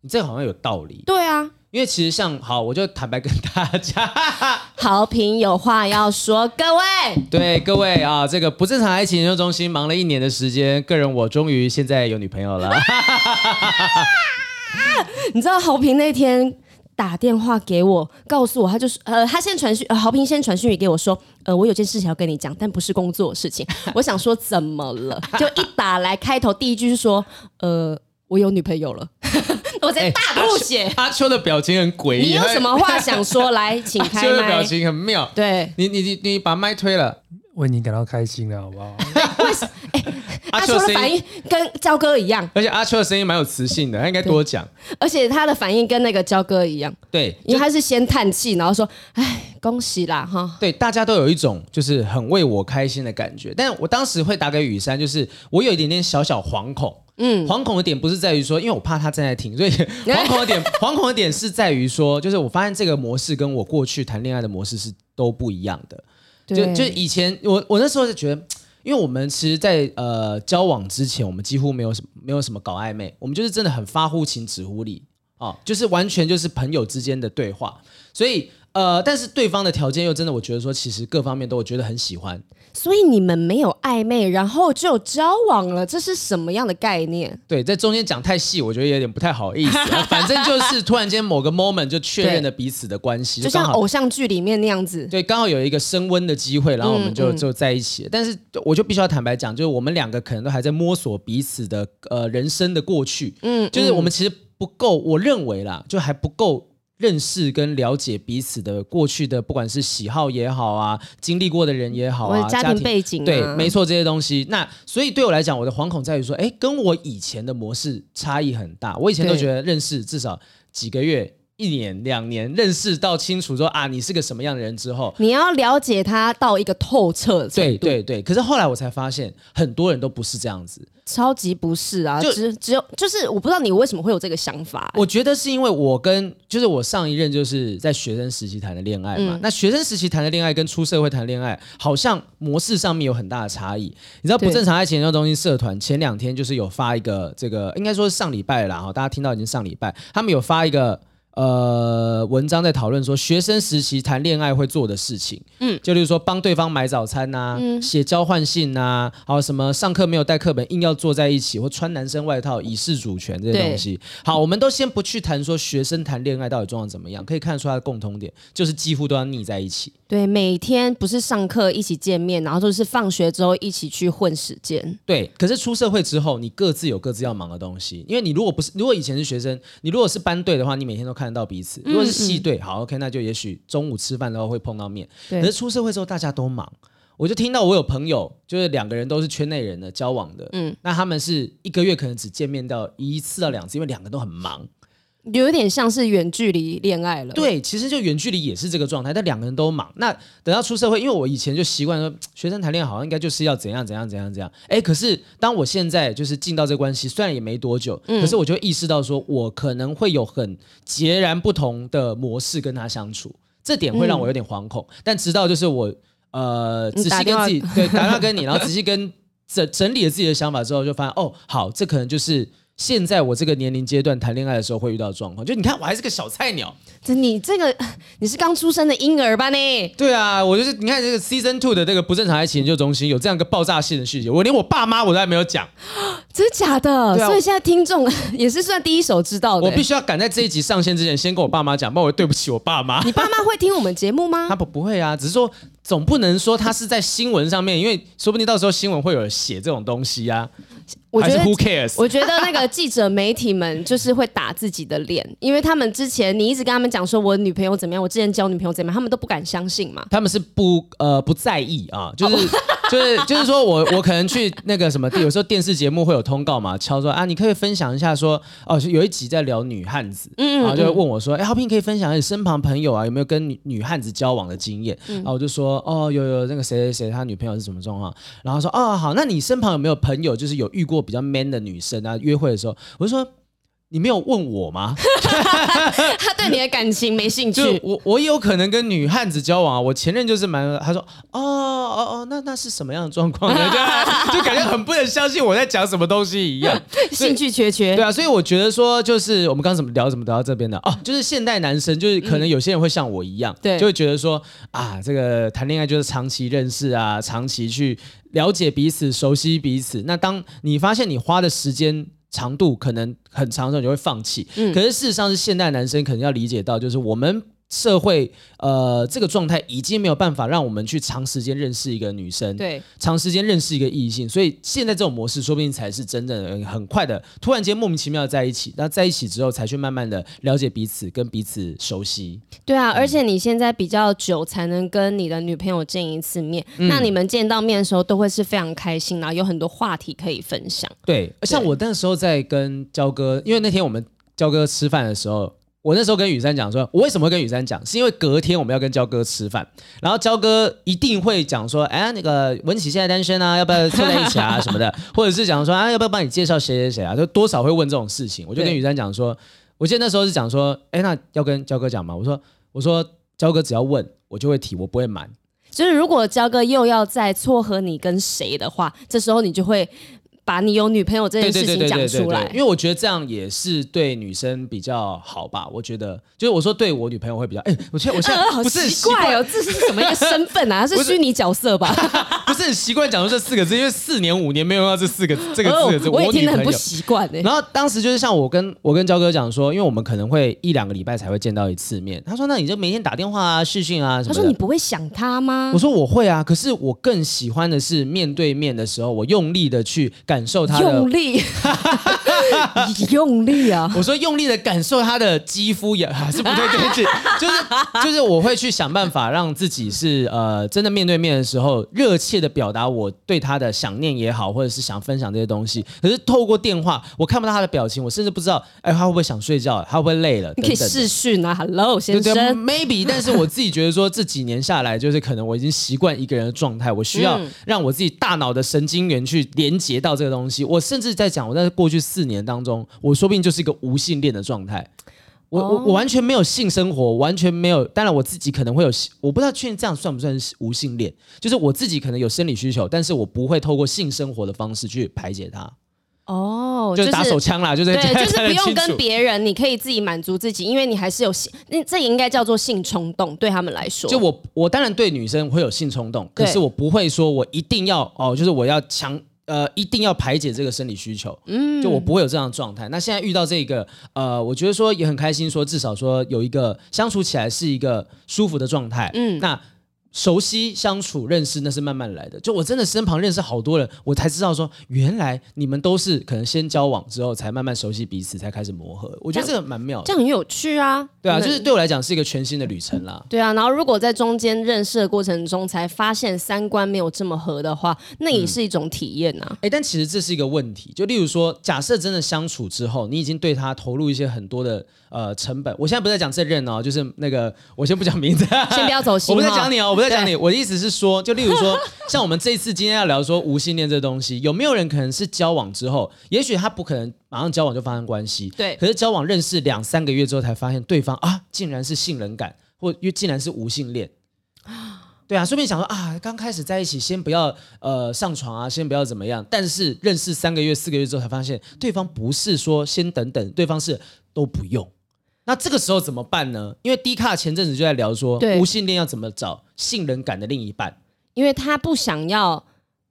你这好像有道理。对啊。因为其实像好，我就坦白跟大家，豪平有话要说，各位，对各位啊，这个不正常爱情研究中心忙了一年的时间，个人我终于现在有女朋友了。你知道豪平那天打电话给我，告诉我，他就是呃，他先传讯，呃，豪平先传讯语给我说，呃，我有件事情要跟你讲，但不是工作的事情。我想说怎么了？就一打来，开头第一句是说，呃，我有女朋友了。我在大吐血，欸，阿秋的表情很诡异。你有什么话想说？来，请开麦。阿秋的表情很妙。对，你你你你把麦推了。为你感到开心了，好不好？为什么？哎，阿秋的反应跟焦哥一样，而且阿秋的声音蛮有磁性的，他应该多讲。而且他的反应跟那个焦哥一样，对，因为他是先叹气，然后说：“哎，恭喜啦，哈。”对，大家都有一种就是很为我开心的感觉。但我当时会打给雨珊，就是我有一点点小小惶恐。嗯，惶恐的点不是在于说，因为我怕他正在听，所以 惶恐的点，惶恐的点是在于说，就是我发现这个模式跟我过去谈恋爱的模式是都不一样的。就就以前我我那时候就觉得，因为我们其实在，在呃交往之前，我们几乎没有什么没有什么搞暧昧，我们就是真的很发乎情止乎礼啊，就是完全就是朋友之间的对话，所以呃，但是对方的条件又真的，我觉得说其实各方面都我觉得很喜欢。所以你们没有暧昧，然后就交往了，这是什么样的概念？对，在中间讲太细，我觉得有点不太好意思。反正就是突然间某个 moment 就确认了彼此的关系，就像偶像剧里面那样子。对，刚好有一个升温的机会，然后我们就、嗯、就在一起。但是我就必须要坦白讲，就是我们两个可能都还在摸索彼此的呃人生的过去。嗯，就是我们其实不够，我认为啦，就还不够。认识跟了解彼此的过去的，不管是喜好也好啊，经历过的人也好啊，家庭背景、啊、对，没错，这些东西。那所以对我来讲，我的惶恐在于说，哎，跟我以前的模式差异很大。我以前都觉得认识至少几个月。一年两年认识到清楚说啊，你是个什么样的人之后，你要了解他到一个透彻。对对对，可是后来我才发现，很多人都不是这样子，超级不是啊！就只只有就是我不知道你为什么会有这个想法、欸。我觉得是因为我跟就是我上一任就是在学生时期谈的恋爱嘛，嗯、那学生时期谈的恋爱跟出社会谈的恋爱好像模式上面有很大的差异。你知道不正常爱情研究中心社团前两天就是有发一个这个，应该说是上礼拜了哈，大家听到已经上礼拜，他们有发一个。呃，文章在讨论说学生时期谈恋爱会做的事情，嗯，就例如说帮对方买早餐呐、啊，嗯、写交换信呐、啊，还有什么上课没有带课本硬要坐在一起，或穿男生外套以示主权这些东西。好，我们都先不去谈说学生谈恋爱到底状况怎么样，可以看出它的共同点就是几乎都要腻在一起。对，每天不是上课一起见面，然后就是放学之后一起去混时间。对，可是出社会之后，你各自有各自要忙的东西。因为你如果不是，如果以前是学生，你如果是班队的话，你每天都看得到彼此。如果是戏队，好，OK，那就也许中午吃饭的时候会碰到面。可是出社会之后，大家都忙。我就听到我有朋友，就是两个人都是圈内人的交往的，嗯，那他们是一个月可能只见面到一次到两次，因为两个都很忙。有一点像是远距离恋爱了。对，其实就远距离也是这个状态，但两个人都忙。那等到出社会，因为我以前就习惯说，学生谈恋爱好像应该就是要怎样怎样怎样怎样。哎，可是当我现在就是进到这个关系，虽然也没多久，嗯、可是我就意识到说，我可能会有很截然不同的模式跟他相处，这点会让我有点惶恐。嗯、但直到就是我呃仔细跟自己对打电话跟你，然后仔细跟整整理了自己的想法之后，就发现哦，好，这可能就是。现在我这个年龄阶段谈恋爱的时候会遇到的状况，就你看我还是个小菜鸟，这你这个你是刚出生的婴儿吧你？对啊，我就是你看这个 season two 的这个不正常爱情研究中心有这样一个爆炸性的细节，我连我爸妈我都还没有讲，真的假的？啊、所以现在听众 也是算第一手知道的。我必须要赶在这一集上线之前先跟我爸妈讲，不然我对不起我爸妈。你爸妈会听我们节目吗？他不不会啊，只是说总不能说他是在新闻上面，因为说不定到时候新闻会有写这种东西、啊。我觉得，Who cares? 我觉得那个记者媒体们就是会打自己的脸，因为他们之前你一直跟他们讲说我女朋友怎么样，我之前交女朋友怎么样，他们都不敢相信嘛。他们是不呃不在意啊，就是、oh. 就是就是说我我可能去那个什么，有时候电视节目会有通告嘛，敲说啊，你可以分享一下说哦，有一集在聊女汉子，嗯，然后就会问我说，哎，浩平可以分享你身旁朋友啊有没有跟女女汉子交往的经验？嗯、然后我就说哦有有那个谁谁谁他女朋友是什么状况？然后说哦好，那你身旁有没有朋友就是有遇过比较 man 的女？生啊，约会的时候，我就说。你没有问我吗？他对你的感情没兴趣。就我我也有可能跟女汉子交往啊。我前任就是蛮，他说哦哦哦，那那是什么样的状况呢？就就感觉很不能相信我在讲什么东西一样，兴趣缺缺。对啊，所以我觉得说，就是我们刚刚怎么聊怎么聊到这边的哦，就是现代男生，就是可能有些人会像我一样，对、嗯，就会觉得说啊，这个谈恋爱就是长期认识啊，长期去了解彼此、熟悉彼此。那当你发现你花的时间。长度可能很长的时候你就会放弃，嗯，可是事实上是现代男生可能要理解到，就是我们社会呃这个状态已经没有办法让我们去长时间认识一个女生，对，长时间认识一个异性，所以现在这种模式说不定才是真正的很快的，突然间莫名其妙的在一起，那在一起之后才去慢慢的了解彼此，跟彼此熟悉。对啊，而且你现在比较久才能跟你的女朋友见一次面，嗯、那你们见到面的时候都会是非常开心，然后有很多话题可以分享。对，像我那时候在跟焦哥，因为那天我们焦哥吃饭的时候。我那时候跟雨珊讲说，我为什么会跟雨珊讲？是因为隔天我们要跟焦哥吃饭，然后焦哥一定会讲说，哎，那个文琪现在单身啊，要不要凑在一起啊什么的，或者是讲说啊，要不要帮你介绍谁谁谁啊？就多少会问这种事情。我就跟雨珊讲说，我记得那时候是讲说，哎，那要跟焦哥讲吗？我说，我说焦哥只要问我就会提，我不会瞒。就是如果焦哥又要再撮合你跟谁的话，这时候你就会。把你有女朋友这件事情讲出来，因为我觉得这样也是对女生比较好吧。我觉得，就是我说对我女朋友会比较，哎，我现在我现在不是很奇怪哦，这是什么一个身份啊？是虚拟角色吧？不是很习惯讲出这四个字，因为四年五年没有用到这四个这个字，我也听得很不习惯。然后当时就是像我跟我跟焦哥讲说，因为我们可能会一两个礼拜才会见到一次面。他说：“那你就每天打电话啊、视讯啊什么的。”他说：“你不会想他吗？”我说：“我会啊，可是我更喜欢的是面对面的时候，我用力的去感受他的用。”力，用力啊！我说用力的感受他的肌肤也还是不对，对不起，就是就是我会去想办法让自己是呃真的面对面的时候，热切的表达我对他的想念也好，或者是想分享这些东西。可是透过电话，我看不到他的表情，我甚至不知道哎他会不会想睡觉，他会不会累了？你可以试训啊，Hello 先生，Maybe，但是我自己觉得说这几年下来，就是可能我已经习惯一个人的状态，我需要让我自己大脑的神经元去连接到这个东西，我甚至。在讲我在过去四年当中，我说不定就是一个无性恋的状态。我我我完全没有性生活，完全没有。当然我自己可能会有，我不知道确定这样算不算是无性恋。就是我自己可能有生理需求，但是我不会透过性生活的方式去排解它。哦，就是打手枪啦，就是对，就是不用跟别人，你可以自己满足自己，因为你还是有性，那这也应该叫做性冲动，对他们来说。就我我当然对女生会有性冲动，可是我不会说我一定要哦，就是我要强。呃，一定要排解这个生理需求，嗯，就我不会有这样的状态。那现在遇到这个，呃，我觉得说也很开心，说至少说有一个相处起来是一个舒服的状态，嗯，那。熟悉相处认识那是慢慢来的，就我真的身旁认识好多人，我才知道说原来你们都是可能先交往之后才慢慢熟悉彼此，才开始磨合。我觉得这个蛮妙的，这样很有趣啊。对啊，就是对我来讲是一个全新的旅程啦。对啊，然后如果在中间认识的过程中才发现三观没有这么合的话，那也是一种体验呐、啊。哎、嗯，但其实这是一个问题。就例如说，假设真的相处之后，你已经对他投入一些很多的呃成本。我现在不是在讲这任哦，就是那个我先不讲名字，先不要走心。我不在讲你哦，我不在讲你，我的意思是。是说，就例如说，像我们这一次今天要聊说无性恋这东西，有没有人可能是交往之后，也许他不可能马上交往就发生关系，对，可是交往认识两三个月之后才发现对方啊，竟然是性冷感，或又竟然是无性恋，对啊，顺便想说啊，刚开始在一起先不要呃上床啊，先不要怎么样，但是认识三个月四个月之后才发现对方不是说先等等，对方是都不用。那这个时候怎么办呢？因为 D 卡前阵子就在聊说，无性恋要怎么找信任感的另一半？因为他不想要，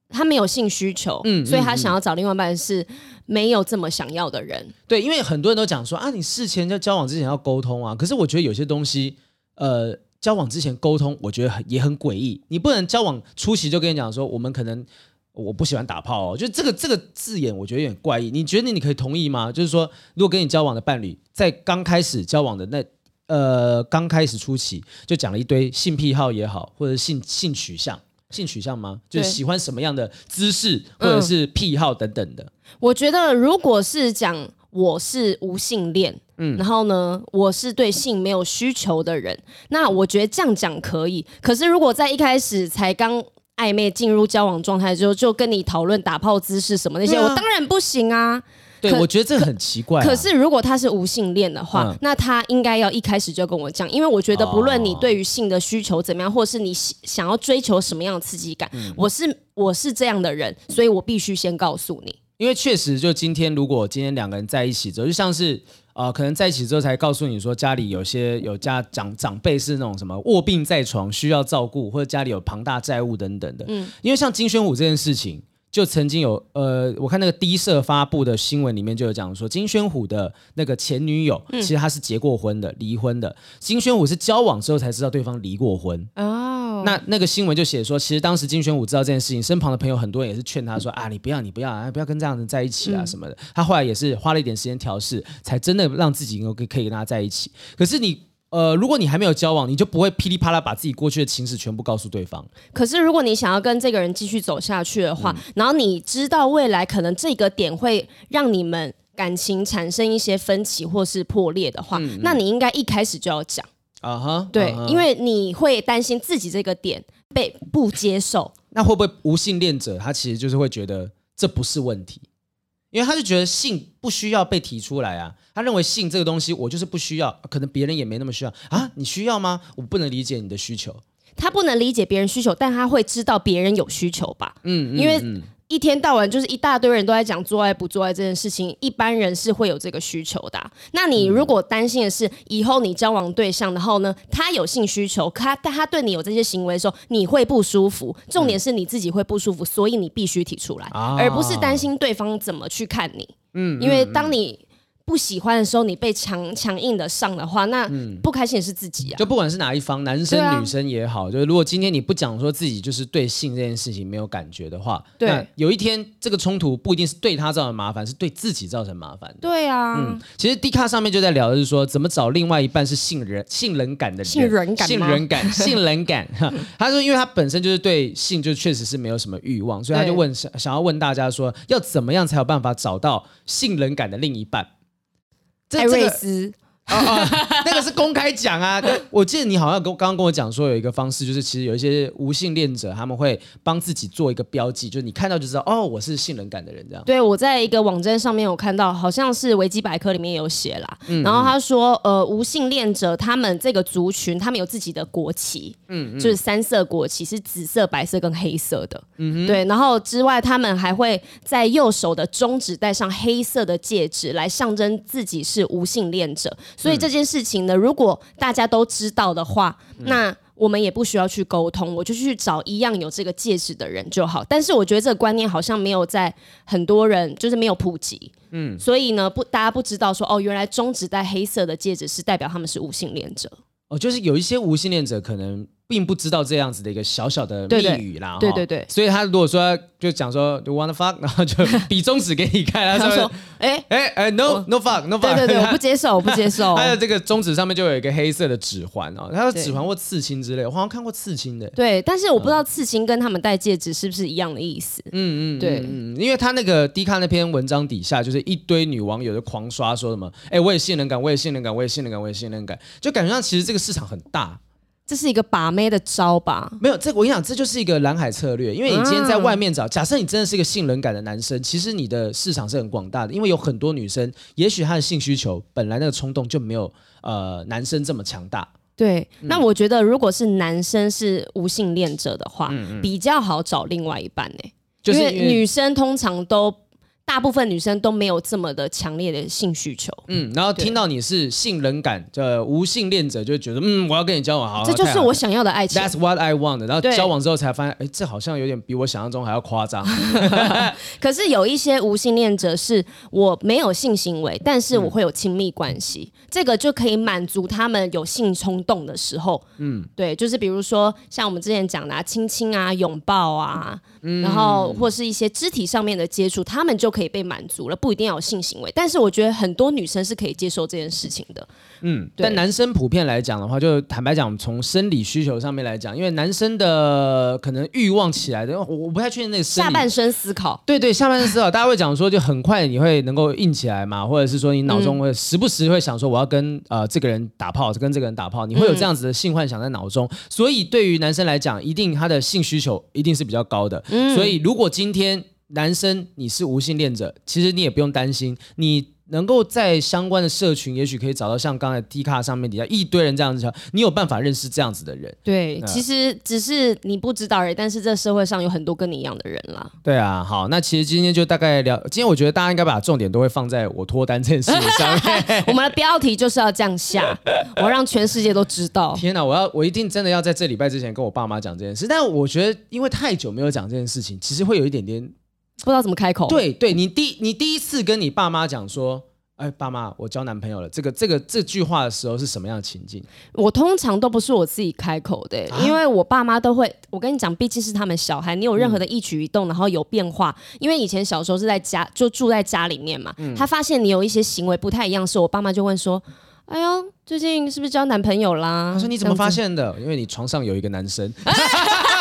他没有性需求，嗯，所以他想要找另外一半是没有这么想要的人。对，因为很多人都讲说啊，你事前在交往之前要沟通啊。可是我觉得有些东西，呃，交往之前沟通，我觉得很也很诡异。你不能交往初期就跟你讲说，我们可能。我不喜欢打炮哦，就这个这个字眼，我觉得有点怪异。你觉得你可以同意吗？就是说，如果跟你交往的伴侣在刚开始交往的那呃刚开始初期就讲了一堆性癖好也好，或者性性取向，性取向吗？就是喜欢什么样的姿势或者是癖好等等的。我觉得如果是讲我是无性恋，嗯，然后呢，我是对性没有需求的人，那我觉得这样讲可以。可是如果在一开始才刚暧昧进入交往状态之后，就跟你讨论打炮姿势什么那些，啊、我当然不行啊。对，我觉得这很奇怪、啊可。可是如果他是无性恋的话，嗯、那他应该要一开始就跟我讲，因为我觉得不论你对于性的需求怎么样，或是你想要追求什么样的刺激感，嗯、我是我是这样的人，所以我必须先告诉你。因为确实，就今天如果今天两个人在一起之后，就像是。啊、呃，可能在一起之后才告诉你说，家里有些有家长长辈是那种什么卧病在床需要照顾，或者家里有庞大债务等等的。嗯，因为像金宣武这件事情，就曾经有呃，我看那个第一社发布的新闻里面就有讲说，金宣虎的那个前女友，嗯、其实他是结过婚的，离婚的。金宣虎是交往之后才知道对方离过婚。哦，那那个新闻就写说，其实当时金宣虎知道这件事情，身旁的朋友很多人也是劝他说、嗯、啊，你不要，你不要啊，不要跟这样的人在一起啊什么的。嗯、他后来也是花了一点时间调试，才真的让自己能够可以跟他在一起。可是你。呃，如果你还没有交往，你就不会噼里啪啦把自己过去的情史全部告诉对方。可是，如果你想要跟这个人继续走下去的话，嗯、然后你知道未来可能这个点会让你们感情产生一些分歧或是破裂的话，嗯嗯、那你应该一开始就要讲啊哈。对，因为你会担心自己这个点被不接受。那会不会无性恋者他其实就是会觉得这不是问题？因为他就觉得性不需要被提出来啊，他认为性这个东西我就是不需要，可能别人也没那么需要啊，你需要吗？我不能理解你的需求。他不能理解别人需求，但他会知道别人有需求吧？嗯，因为。嗯一天到晚就是一大堆人都在讲做爱不做爱这件事情，一般人是会有这个需求的啊。那你如果担心的是以后你交往对象，然后呢，他有性需求，他但他对你有这些行为的时候，你会不舒服。重点是你自己会不舒服，所以你必须提出来，而不是担心对方怎么去看你。嗯，因为当你。不喜欢的时候，你被强强硬的上的话，那不开心的是自己啊。就不管是哪一方，男生女生也好，啊、就是如果今天你不讲说自己就是对性这件事情没有感觉的话，对，那有一天这个冲突不一定是对他造成麻烦，是对自己造成麻烦。对啊，嗯，其实 D 卡上面就在聊的是说，怎么找另外一半是性人性冷感的人，性冷感，性冷感，性冷感。他说，因为他本身就是对性就确实是没有什么欲望，所以他就问想想要问大家说，要怎么样才有办法找到性冷感的另一半？艾瑞斯。啊啊，那个是公开讲啊！我记得你好像跟刚刚跟我讲说有一个方式，就是其实有一些无性恋者他们会帮自己做一个标记，就是你看到就知道哦，我是性冷感的人这样。对，我在一个网站上面有看到，好像是维基百科里面有写啦。嗯，然后他说，呃，无性恋者他们这个族群，他们有自己的国旗，嗯，就是三色国旗，是紫色、白色跟黑色的。嗯哼，对，然后之外，他们还会在右手的中指戴上黑色的戒指，来象征自己是无性恋者。所以这件事情呢，如果大家都知道的话，那我们也不需要去沟通，我就去找一样有这个戒指的人就好。但是我觉得这个观念好像没有在很多人，就是没有普及。嗯，所以呢，不，大家不知道说哦，原来中指戴黑色的戒指是代表他们是无性恋者。哦，就是有一些无性恋者可能。并不知道这样子的一个小小的密语啦，对对对，所以他如果说就讲说 Do wanna fuck，然后就比中指给你看，他说哎哎哎 No No fuck No fuck，对对对，我不接受，我不接受。他的这个中指上面就有一个黑色的指环哦，他说指环或刺青之类，我好像看过刺青的。对，但是我不知道刺青跟他们戴戒指是不是一样的意思。嗯嗯，对，嗯，因为他那个 D 卡那篇文章底下就是一堆女网友就狂刷说什么，哎，我也性冷感，我也性冷感，我也性冷感，我也性冷感，就感觉上其实这个市场很大。这是一个把妹的招吧？没有，这我跟你讲，这就是一个蓝海策略。因为你今天在外面找，假设你真的是一个性冷感的男生，其实你的市场是很广大的。因为有很多女生，也许她的性需求本来那个冲动就没有呃男生这么强大。对，嗯、那我觉得如果是男生是无性恋者的话，嗯嗯比较好找另外一半呢、欸，就是因为女生通常都。大部分女生都没有这么的强烈的性需求，嗯，然后听到你是性冷感的无性恋者，就觉得嗯，我要跟你交往，好，这就是我想要的爱情。That's what I want。然后交往之后才发现，哎，这好像有点比我想象中还要夸张。可是有一些无性恋者是我没有性行为，但是我会有亲密关系，嗯、这个就可以满足他们有性冲动的时候。嗯，对，就是比如说像我们之前讲的、啊、亲亲啊、拥抱啊，嗯、然后或是一些肢体上面的接触，他们就可以。可以被满足了，不一定要有性行为，但是我觉得很多女生是可以接受这件事情的。嗯，但男生普遍来讲的话，就坦白讲，从生理需求上面来讲，因为男生的可能欲望起来的，我我不太确定那个下半身思考。对对，下半身思考，大家会讲说，就很快你会能够硬起来嘛，或者是说你脑中会时不时会想说，我要跟呃这个人打炮，跟这个人打炮，你会有这样子的性幻想在脑中。嗯、所以对于男生来讲，一定他的性需求一定是比较高的。嗯、所以如果今天。男生，你是无性恋者，其实你也不用担心，你能够在相关的社群，也许可以找到像刚才 D 卡上面底下一堆人这样子，你有办法认识这样子的人。对，那其实只是你不知道而已，但是这社会上有很多跟你一样的人啦。对啊，好，那其实今天就大概聊，今天我觉得大家应该把重点都会放在我脱单这件事情上面。我们的标题就是要这样下，我让全世界都知道。天哪，我要我一定真的要在这礼拜之前跟我爸妈讲这件事，但我觉得因为太久没有讲这件事情，其实会有一点点。不知道怎么开口。对对，你第你第一次跟你爸妈讲说。哎，爸妈，我交男朋友了。这个、这个、这句话的时候是什么样的情境？我通常都不是我自己开口的，啊、因为我爸妈都会。我跟你讲，毕竟是他们小孩，你有任何的一举一动，嗯、然后有变化。因为以前小时候是在家，就住在家里面嘛。嗯、他发现你有一些行为不太一样，是我爸妈就问说：“哎呦，最近是不是交男朋友啦？”他说：“你怎么发现的？因为你床上有一个男生。”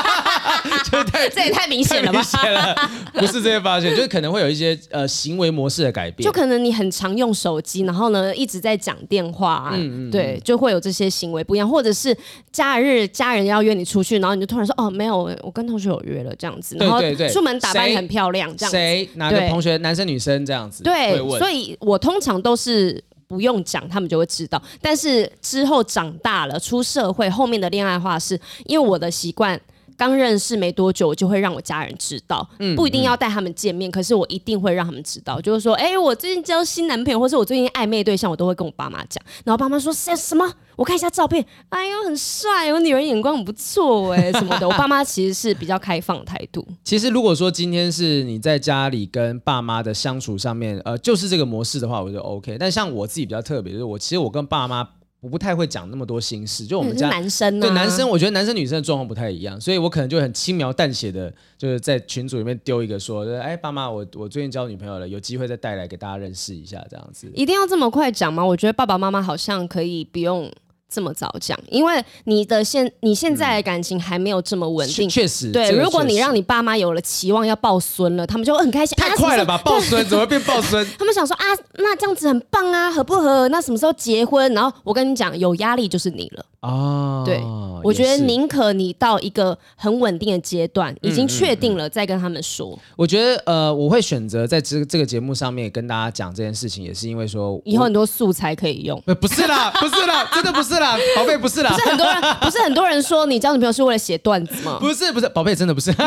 就太 这也太明显了吧？了不是这些发现，就是可能会有一些呃行为模式的改变。就可能你很常用手机，然后呢一直在讲电话，啊，嗯嗯，对，就会有这些行为不一样。或者是假日家人要约你出去，然后你就突然说哦没有，我跟同学有约了这样子。然后出门打扮很漂亮这样子。谁哪个同学男生女生这样子？对，所以我通常都是不用讲，他们就会知道。但是之后长大了出社会，后面的恋爱话是因为我的习惯。刚认识没多久，我就会让我家人知道，嗯、不一定要带他们见面，嗯、可是我一定会让他们知道，就是说，哎，我最近交新男朋友，或是我最近暧昧对象，我都会跟我爸妈讲。然后爸妈说，什什么？我看一下照片，哎呦，很帅，我女儿眼光很不错，哎，什么的。我爸妈其实是比较开放的态度。其实如果说今天是你在家里跟爸妈的相处上面，呃，就是这个模式的话，我觉得 OK。但像我自己比较特别，就是我其实我跟爸妈。我不太会讲那么多心事，就我们家男生、啊、对男生，我觉得男生女生的状况不太一样，所以我可能就很轻描淡写的，就是在群组里面丢一个说，哎，爸妈，我我最近交女朋友了，有机会再带来给大家认识一下，这样子。一定要这么快讲吗？我觉得爸爸妈妈好像可以不用。这么早讲，因为你的现你现在的感情还没有这么稳定，确实。对，如果你让你爸妈有了期望要抱孙了，他们就会很开心。太快了吧，抱孙怎么会变抱孙？他们想说啊，那这样子很棒啊，合不合？那什么时候结婚？然后我跟你讲，有压力就是你了啊。对，我觉得宁可你到一个很稳定的阶段，已经确定了，再跟他们说。我觉得呃，我会选择在这这个节目上面跟大家讲这件事情，也是因为说以后很多素材可以用。不是啦，不是啦，真的不是啦。宝贝不是啦，不是很多人，不是很多人说你交女朋友是为了写段子吗？不是不是，宝贝真的不是。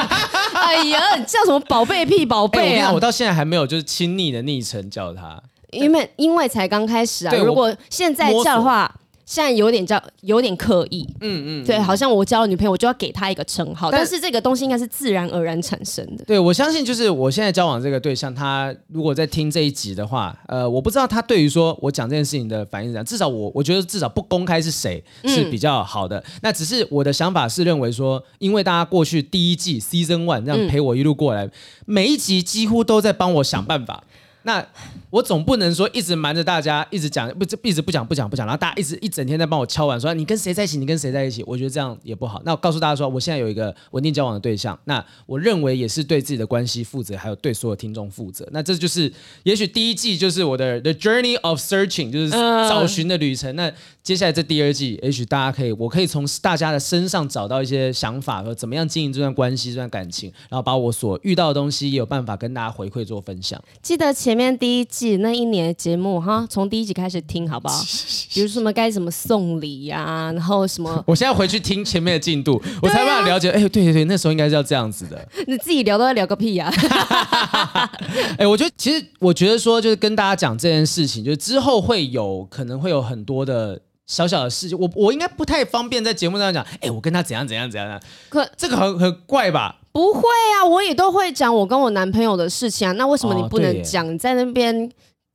哎呀，你叫什么宝贝屁宝贝啊、欸我！我到现在还没有就是亲昵的昵称叫他，因为因为才刚开始啊。如果现在叫的话。现在有点叫有点刻意，嗯嗯，对，好像我交了女朋友，我就要给她一个称号，但，但是这个东西应该是自然而然产生的。对，我相信就是我现在交往这个对象，他如果在听这一集的话，呃，我不知道他对于说我讲这件事情的反应是怎样，至少我我觉得至少不公开是谁是比较好的。嗯、那只是我的想法是认为说，因为大家过去第一季 Season One 这样陪我一路过来，嗯、每一集几乎都在帮我想办法。那我总不能说一直瞒着大家，一直讲不一直不讲不讲不讲，然后大家一直一整天在帮我敲碗说你跟谁在一起，你跟谁在一起？我觉得这样也不好。那我告诉大家说，我现在有一个稳定交往的对象，那我认为也是对自己的关系负责，还有对所有听众负责。那这就是也许第一季就是我的 The Journey of Searching，就是找寻的旅程。那接下来这第二季，也许大家可以，我可以从大家的身上找到一些想法和怎么样经营这段关系、这段感情，然后把我所遇到的东西也有办法跟大家回馈做分享。记得前面第一季那一年的节目哈，从第一集开始听好不好？比如说什么该怎么送礼呀、啊，然后什么 我现在回去听前面的进度，我才办法了解。哎、啊，对对对，那时候应该是要这样子的。你自己聊都在聊个屁呀、啊！哎，我觉得其实我觉得说，就是跟大家讲这件事情，就是之后会有可能会有很多的。小小的事情，我我应该不太方便在节目上讲。哎、欸，我跟他怎样怎样怎样，可这个很很怪吧？不会啊，我也都会讲我跟我男朋友的事情啊。那为什么你不能讲？你在那边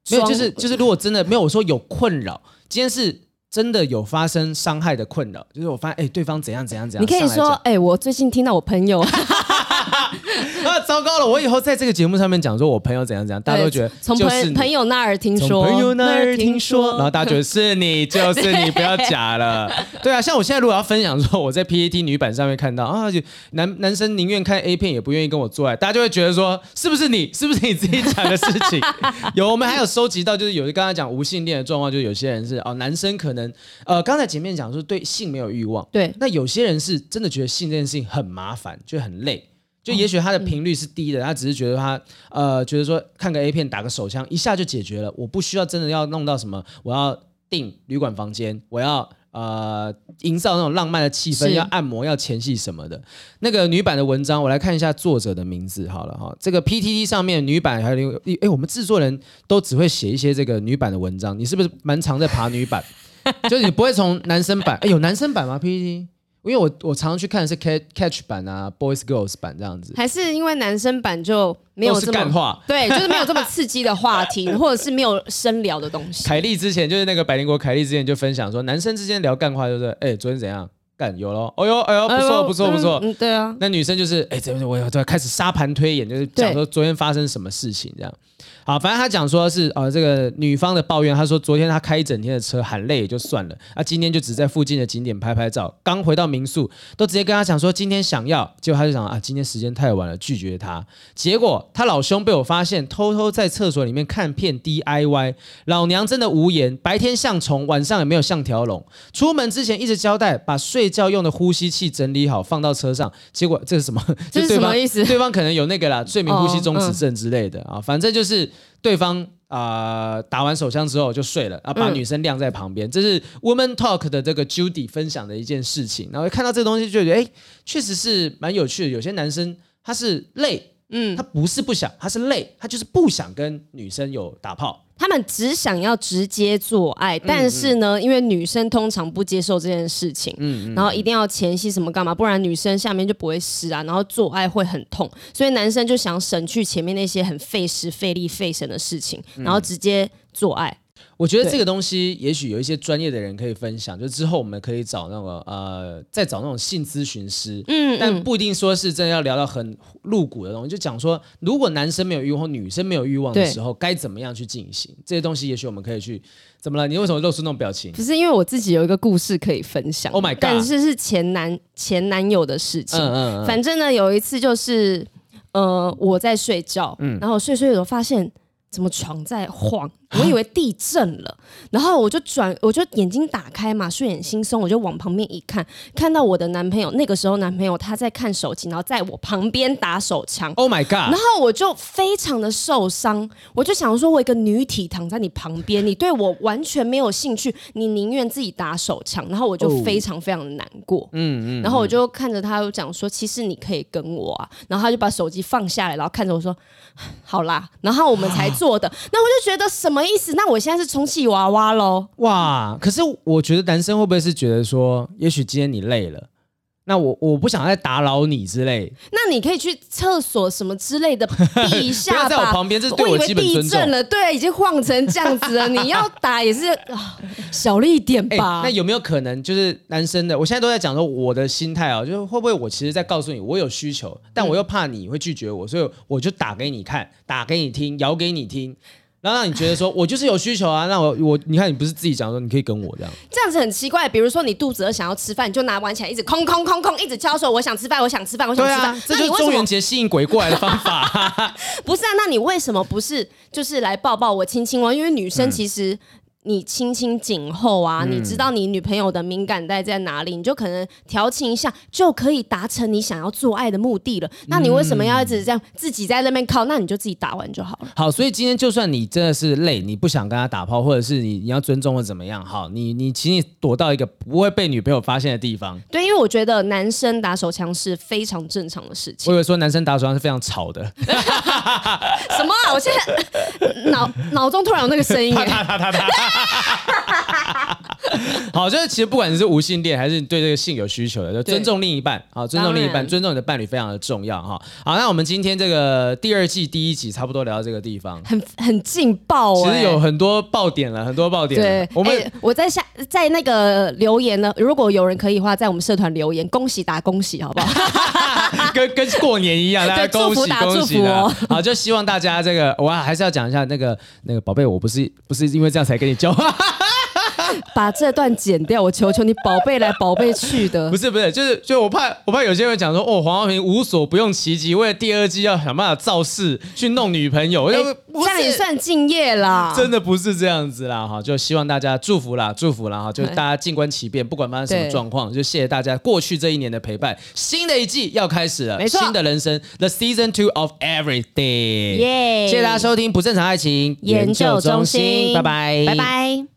没有？就是就是，如果真的没有，我说有困扰，今天是真的有发生伤害的困扰，就是我发现哎、欸，对方怎样怎样怎样。你可以说哎、欸，我最近听到我朋友。啊，糟糕了！我以后在这个节目上面讲说，我朋友怎样怎样，大家都觉得从朋朋友那儿听说，从朋友那儿听说，然后大家觉得是你，就是你，不要假了。对啊，像我现在如果要分享说我在 PPT 女版上面看到啊，就男男生宁愿看 A 片也不愿意跟我做爱，大家就会觉得说是不是你？是不是你自己讲的事情？有，我们还有收集到，就是有刚才讲无性恋的状况，就是有些人是哦，男生可能呃，刚才前面讲说对性没有欲望，对，那有些人是真的觉得性这件事情很麻烦，就很累。就也许他的频率是低的，他只是觉得他呃，觉得说看个 A 片打个手枪一下就解决了，我不需要真的要弄到什么，我要订旅馆房间，我要呃营造那种浪漫的气氛，要按摩，要前戏什么的。那个女版的文章，我来看一下作者的名字好了哈。这个 PTT 上面女版还有哎，我们制作人都只会写一些这个女版的文章，你是不是蛮常在爬女版？就是你不会从男生版？哎，有男生版吗？PTT 因为我我常常去看的是 catch catch 版啊，boys girls 版这样子，还是因为男生版就没有这么对，就是没有这么刺激的话题，或者是没有深聊的东西。凯莉之前就是那个百灵国，凯莉之前就分享说，男生之间聊干话就是，哎，昨天怎样？干有了，哎呦哎呦，不错不错不错，嗯，对啊。那女生就是，哎，怎么我要开始沙盘推演，就是讲说昨天发生什么事情这样。好，反正他讲说是啊、呃，这个女方的抱怨，他说昨天他开一整天的车，喊累也就算了，啊，今天就只在附近的景点拍拍照，刚回到民宿，都直接跟他讲说今天想要，结果他就想啊，今天时间太晚了，拒绝他。结果他老兄被我发现偷偷在厕所里面看片 DIY，老娘真的无言，白天像虫，晚上也没有像条龙。出门之前一直交代把睡觉用的呼吸器整理好放到车上，结果这是什么？这是什么意思？对方可能有那个啦，睡眠呼吸中止症之类的啊、哦嗯，反正就是。对方啊、呃，打完手枪之后就睡了，啊，把女生晾在旁边，嗯、这是 Woman Talk 的这个 Judy 分享的一件事情。然后看到这个东西，就觉得哎，确实是蛮有趣的。有些男生他是累，嗯，他不是不想，他是累，他就是不想跟女生有打炮。他们只想要直接做爱，但是呢，因为女生通常不接受这件事情，然后一定要前戏什么干嘛，不然女生下面就不会湿啊，然后做爱会很痛，所以男生就想省去前面那些很费时费力费神的事情，然后直接做爱。嗯我觉得这个东西也许有一些专业的人可以分享，就之后我们可以找那个呃，再找那种性咨询师，嗯，但不一定说是真的要聊到很露骨的东西，就讲说如果男生没有欲望，女生没有欲望的时候，该怎么样去进行这些东西，也许我们可以去怎么了？你为什么露出那种表情？不是因为我自己有一个故事可以分享，Oh my God，但是是前男前男友的事情，嗯嗯，嗯，反正呢有一次就是呃我在睡觉，嗯，然后睡睡的时候发现怎么床在晃。我以为地震了，然后我就转，我就眼睛打开嘛，睡眼惺忪，我就往旁边一看，看到我的男朋友，那个时候男朋友他在看手机，然后在我旁边打手枪。Oh my god！然后我就非常的受伤，我就想说，我一个女体躺在你旁边，你对我完全没有兴趣，你宁愿自己打手枪，然后我就非常非常的难过。嗯嗯。然后我就看着他，就讲说，其实你可以跟我啊。然后他就把手机放下来，然后看着我说，好啦。然后我们才做的。那我就觉得什么？什么意思？那我现在是充气娃娃喽？哇！可是我觉得男生会不会是觉得说，也许今天你累了。那我我不想再打扰你之类，那你可以去厕所什么之类的避一下吧。不要在我旁边，这是对我基本尊重。了，对，已经晃成这样子了，你要打也是小了一点吧。那有没有可能就是男生的？我现在都在讲说我的心态啊，就是会不会我其实在告诉你我有需求，但我又怕你会拒绝我，所以我就打给你看，打给你听，摇给你听。然后让你觉得说，我就是有需求啊，那我我你看你不是自己讲说你可以跟我这样，这样子很奇怪。比如说你肚子饿想要吃饭，你就拿碗起来一直空空空空，一直敲说我想吃饭，我想吃饭，我想吃饭。啊、这就是中元节吸引鬼过来的方法。不是啊，那你为什么不是就是来抱抱我亲亲我？因为女生其实。嗯你轻轻颈后啊，你知道你女朋友的敏感带在哪里，你就可能调情一下，就可以达成你想要做爱的目的了。那你为什么要一直这样自己在那边靠？那你就自己打完就好了。好，所以今天就算你真的是累，你不想跟他打炮，或者是你你要尊重或怎么样，好，你你请你躲到一个不会被女朋友发现的地方。对，因为我觉得男生打手枪是非常正常的事情。我以为说男生打手枪是非常吵的。什么啊？我现在脑脑中突然有那个声音。好，就是其实不管你是无性恋还是你对这个性有需求的，就尊重另一半，啊，尊重另一半，尊重你的伴侣非常的重要哈。好，那我们今天这个第二季第一集差不多聊到这个地方，很很劲爆，欸，其实有很多爆点了，很多爆点。对，我们、欸、我在下在那个留言呢，如果有人可以的话，在我们社团留言，恭喜打恭喜，好不好？跟跟过年一样，大家恭喜恭喜的。哦、好，就希望大家这个，我还是要讲一下那个那个宝贝，我不是不是因为这样才跟你交换。把这段剪掉，我求求你，宝贝来宝贝去的。不是不是，就是就我怕我怕有些人讲说，哦，黄浩平无所不用其极，为了第二季要想办法造势去弄女朋友，欸、这样也算敬业啦。真的不是这样子啦，哈，就希望大家祝福啦，祝福啦，哈，就大家静观其变，不管发生什么状况，就谢谢大家过去这一年的陪伴。新的一季要开始了，没错，新的人生，The Season Two of Everything，耶！谢谢大家收听不正常爱情研究中心，拜拜，拜拜。